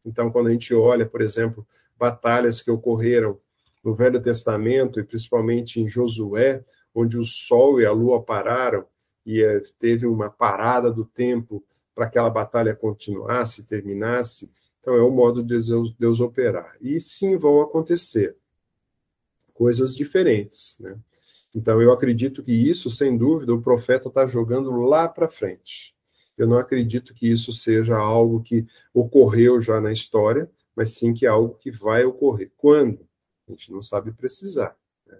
Então, quando a gente olha, por exemplo, batalhas que ocorreram no Velho Testamento, e principalmente em Josué, onde o sol e a lua pararam, e eh, teve uma parada do tempo para que aquela batalha continuasse, terminasse. Então, é o modo de Deus, Deus operar. E sim vão acontecer coisas diferentes. Né? Então, eu acredito que isso, sem dúvida, o profeta está jogando lá para frente. Eu não acredito que isso seja algo que ocorreu já na história, mas sim que é algo que vai ocorrer. Quando? A gente não sabe precisar. Né?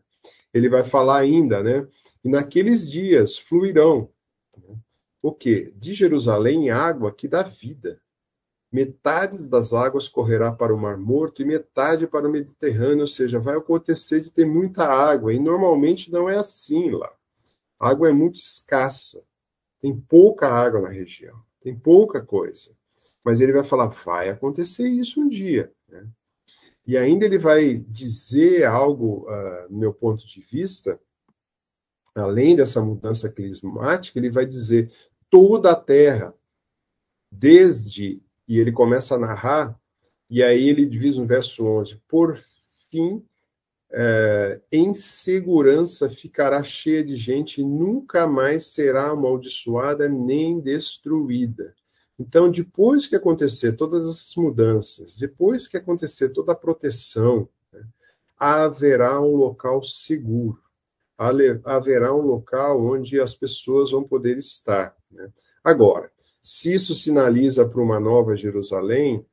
Ele vai falar ainda, né? E naqueles dias fluirão né? o quê? De Jerusalém água que dá vida metade das águas correrá para o Mar Morto e metade para o Mediterrâneo, ou seja, vai acontecer de ter muita água, e normalmente não é assim lá. A água é muito escassa, tem pouca água na região. tem pouca coisa. Mas ele vai falar, vai acontecer isso um dia. Né? E ainda ele vai dizer algo, uh, no meu ponto de vista, além dessa mudança climática, ele vai dizer toda a Terra, desde, e ele começa a narrar, e aí ele diz no verso 11, por fim, é, em segurança ficará cheia de gente e nunca mais será amaldiçoada nem destruída. Então, depois que acontecer todas essas mudanças, depois que acontecer toda a proteção, né, haverá um local seguro, haverá um local onde as pessoas vão poder estar. Né? Agora, se isso sinaliza para uma nova Jerusalém,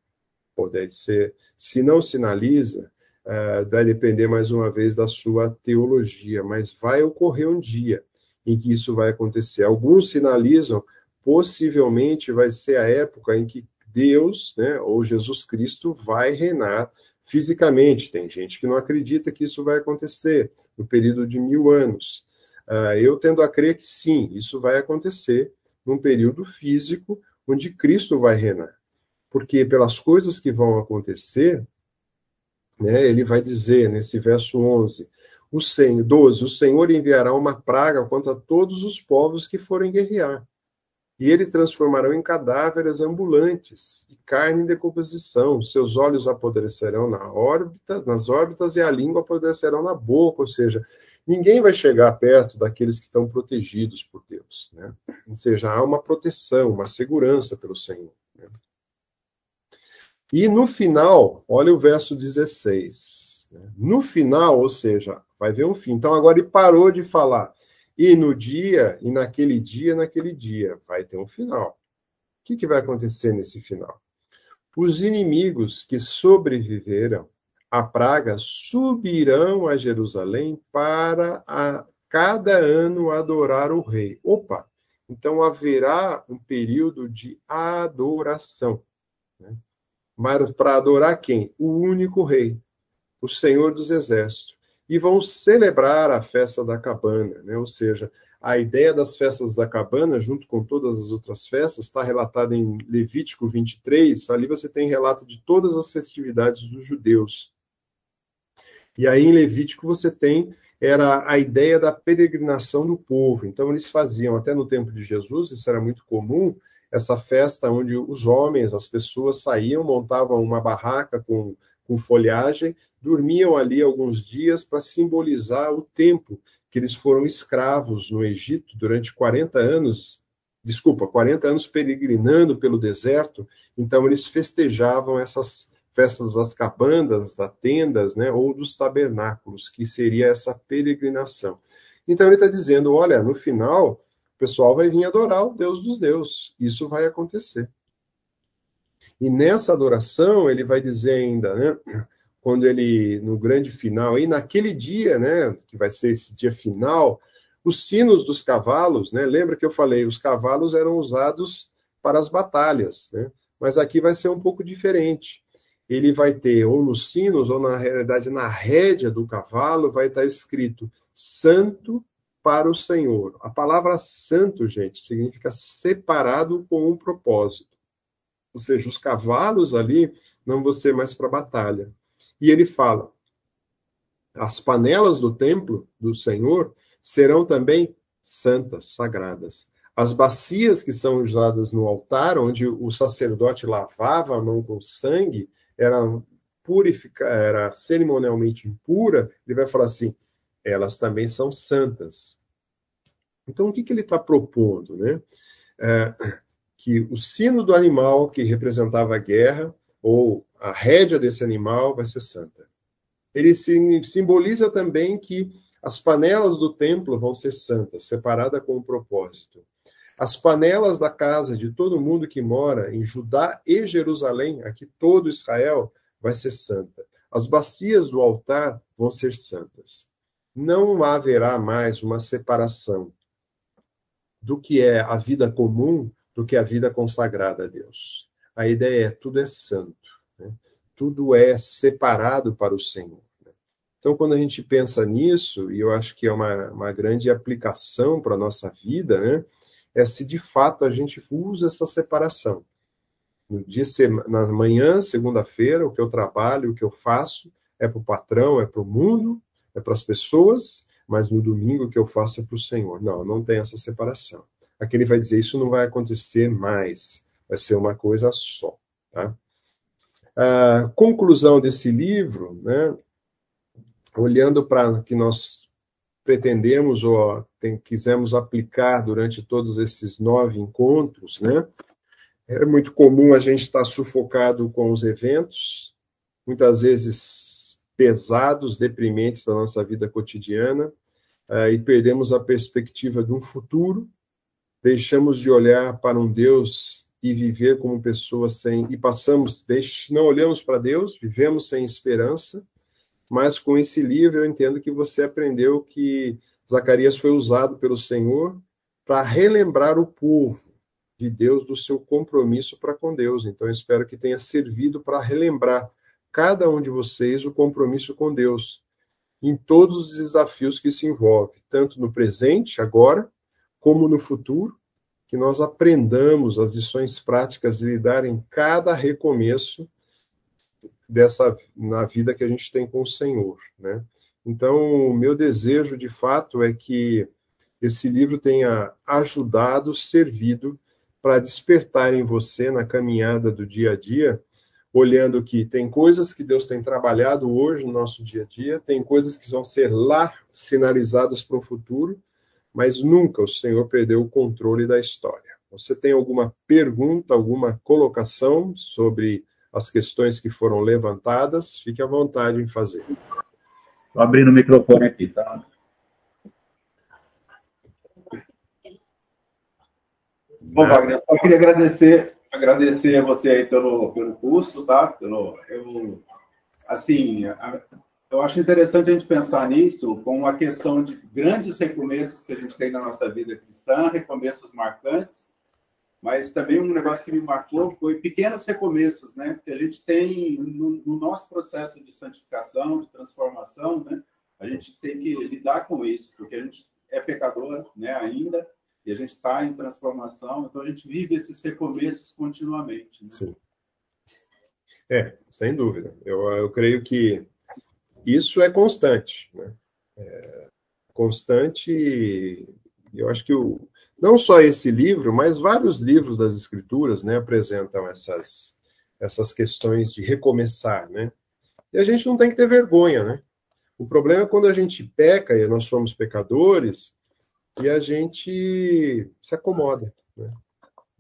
pode ser. Se não sinaliza, uh, vai depender mais uma vez da sua teologia, mas vai ocorrer um dia em que isso vai acontecer. Alguns sinalizam possivelmente vai ser a época em que Deus, né, ou Jesus Cristo, vai reinar fisicamente. Tem gente que não acredita que isso vai acontecer no período de mil anos. Uh, eu tendo a crer que sim, isso vai acontecer num período físico onde Cristo vai reinar. Porque pelas coisas que vão acontecer, né, ele vai dizer nesse verso 11, o Senhor, 12, o Senhor enviará uma praga contra todos os povos que forem guerrear e eles transformarão em cadáveres ambulantes e carne em decomposição. Seus olhos apodrecerão na órbita, nas órbitas e a língua apodrecerão na boca, ou seja, ninguém vai chegar perto daqueles que estão protegidos por Deus. Né? Ou seja, há uma proteção, uma segurança pelo Senhor. Né? E no final, olha o verso 16. Né? No final, ou seja, vai ver um fim. Então agora ele parou de falar e no dia, e naquele dia, naquele dia, vai ter um final. O que, que vai acontecer nesse final? Os inimigos que sobreviveram à praga subirão a Jerusalém para a cada ano adorar o rei. Opa! Então haverá um período de adoração. Né? Mas para adorar quem? O único rei, o Senhor dos Exércitos e vão celebrar a festa da cabana, né? ou seja, a ideia das festas da cabana, junto com todas as outras festas, está relatada em Levítico 23. Ali você tem relato de todas as festividades dos judeus. E aí em Levítico você tem era a ideia da peregrinação do povo. Então eles faziam até no tempo de Jesus, isso era muito comum, essa festa onde os homens, as pessoas saíam, montavam uma barraca com com folhagem, dormiam ali alguns dias para simbolizar o tempo que eles foram escravos no Egito durante 40 anos, desculpa, 40 anos peregrinando pelo deserto, então eles festejavam essas festas das cabandas, das tendas, né, ou dos tabernáculos, que seria essa peregrinação. Então ele está dizendo, olha, no final, o pessoal vai vir adorar o Deus dos deuses, isso vai acontecer. E nessa adoração, ele vai dizer ainda, né? Quando ele, no grande final, e naquele dia, né? Que vai ser esse dia final, os sinos dos cavalos, né? Lembra que eu falei, os cavalos eram usados para as batalhas, né? Mas aqui vai ser um pouco diferente. Ele vai ter, ou nos sinos, ou na realidade na rédea do cavalo, vai estar escrito Santo para o Senhor. A palavra santo, gente, significa separado com um propósito. Ou seja, os cavalos ali não vão ser mais para batalha. E ele fala: as panelas do templo do Senhor serão também santas, sagradas. As bacias que são usadas no altar, onde o sacerdote lavava a mão com sangue, era purificar, era cerimonialmente impura, ele vai falar assim: elas também são santas. Então, o que, que ele está propondo? Né? É, que o sino do animal que representava a guerra, ou a rédea desse animal, vai ser santa. Ele simboliza também que as panelas do templo vão ser santas, separadas com um propósito. As panelas da casa de todo mundo que mora em Judá e Jerusalém, aqui todo Israel, vai ser santa. As bacias do altar vão ser santas. Não haverá mais uma separação do que é a vida comum do que a vida consagrada a Deus. A ideia é tudo é santo, né? tudo é separado para o Senhor. Né? Então, quando a gente pensa nisso, e eu acho que é uma, uma grande aplicação para a nossa vida, né? é se de fato a gente usa essa separação. No dia, na manhã, segunda-feira, o que eu trabalho, o que eu faço é para o patrão, é para o mundo, é para as pessoas, mas no domingo o que eu faço é para o Senhor. Não, não tem essa separação. Aqui ele vai dizer: isso não vai acontecer mais, vai ser uma coisa só. Tá? A conclusão desse livro, né, olhando para o que nós pretendemos ou tem, quisemos aplicar durante todos esses nove encontros, né, é muito comum a gente estar sufocado com os eventos, muitas vezes pesados, deprimentes da nossa vida cotidiana, uh, e perdemos a perspectiva de um futuro, deixamos de olhar para um Deus e viver como pessoas sem e passamos, não olhamos para Deus, vivemos sem esperança, mas com esse livro eu entendo que você aprendeu que Zacarias foi usado pelo Senhor para relembrar o povo de Deus do seu compromisso para com Deus. Então espero que tenha servido para relembrar cada um de vocês o compromisso com Deus em todos os desafios que se envolve, tanto no presente, agora, como no futuro, que nós aprendamos as lições práticas de lidar em cada recomeço dessa na vida que a gente tem com o Senhor, né? Então, o meu desejo de fato é que esse livro tenha ajudado, servido para despertar em você na caminhada do dia a dia, olhando que tem coisas que Deus tem trabalhado hoje no nosso dia a dia, tem coisas que vão ser lá sinalizadas para o futuro, mas nunca o Senhor perdeu o controle da história. Você tem alguma pergunta, alguma colocação sobre as questões que foram levantadas? Fique à vontade em fazer. Estou abrindo o microfone aqui, tá? Bom, Wagner, eu queria agradecer, agradecer a você aí pelo, pelo curso, tá? Pelo, eu, assim, eu acho interessante a gente pensar nisso com uma questão de grandes recomeços que a gente tem na nossa vida cristã, recomeços marcantes, mas também um negócio que me marcou foi pequenos recomeços, né? Que a gente tem no, no nosso processo de santificação, de transformação, né? A gente tem que lidar com isso, porque a gente é pecador, né? Ainda e a gente está em transformação, então a gente vive esses recomeços continuamente. Né? Sim. É, sem dúvida. Eu, eu creio que isso é constante. Né? É constante eu acho que o, não só esse livro, mas vários livros das escrituras né, apresentam essas, essas questões de recomeçar. Né? E a gente não tem que ter vergonha. Né? O problema é quando a gente peca e nós somos pecadores e a gente se acomoda. Né?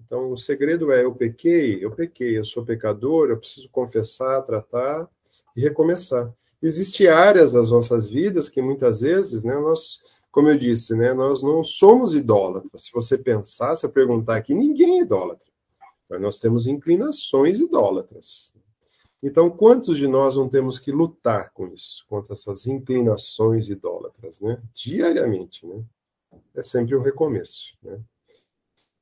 Então, o segredo é: eu pequei, eu pequei, eu sou pecador, eu preciso confessar, tratar e recomeçar existem áreas das nossas vidas que muitas vezes, né, nós, como eu disse, né, nós não somos idólatras. Se você pensar, se eu perguntar aqui, ninguém é idólatra. Mas nós temos inclinações idólatras. Então, quantos de nós não temos que lutar com isso, contra essas inclinações idólatras, né? Diariamente, né? É sempre um recomeço, né?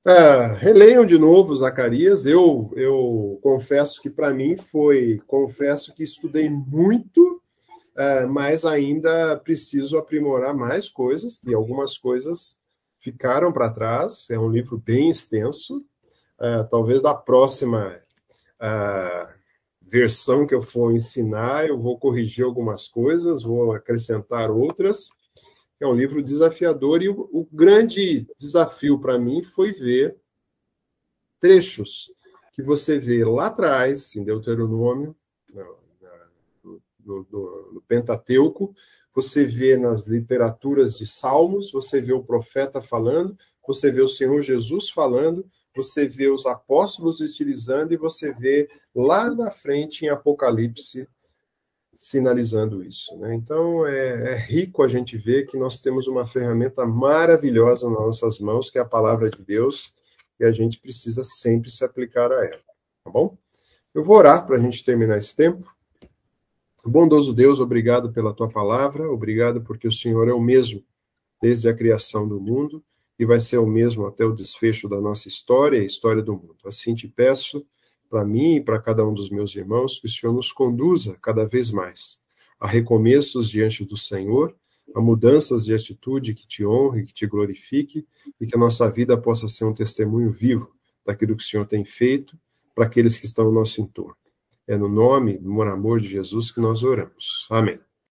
Ah, releiam de novo Zacarias. Eu, eu confesso que para mim foi, confesso que estudei muito uh, mas ainda preciso aprimorar mais coisas, e algumas coisas ficaram para trás. É um livro bem extenso. Uh, talvez da próxima uh, versão que eu for ensinar, eu vou corrigir algumas coisas, vou acrescentar outras. É um livro desafiador e o, o grande desafio para mim foi ver trechos que você vê lá atrás, em Deuteronômio, no, no, no Pentateuco, você vê nas literaturas de Salmos, você vê o profeta falando, você vê o Senhor Jesus falando, você vê os apóstolos utilizando e você vê lá na frente em Apocalipse sinalizando isso. Né? Então é, é, rico a gente ver que nós temos uma ferramenta maravilhosa nas nossas mãos, que é a palavra de Deus, e a gente precisa sempre se aplicar a ela. Tá bom? Eu vou orar para a gente terminar esse tempo. Bondoso Deus, obrigado pela tua palavra, obrigado porque o Senhor é o mesmo desde a criação do mundo e vai ser o mesmo até o desfecho da nossa história e a história do mundo. Assim te peço, para mim e para cada um dos meus irmãos, que o Senhor nos conduza cada vez mais a recomeços diante do Senhor, a mudanças de atitude que te honre, que te glorifique e que a nossa vida possa ser um testemunho vivo daquilo que o Senhor tem feito para aqueles que estão ao nosso entorno. É no nome, no amor de Jesus que nós oramos. Amém.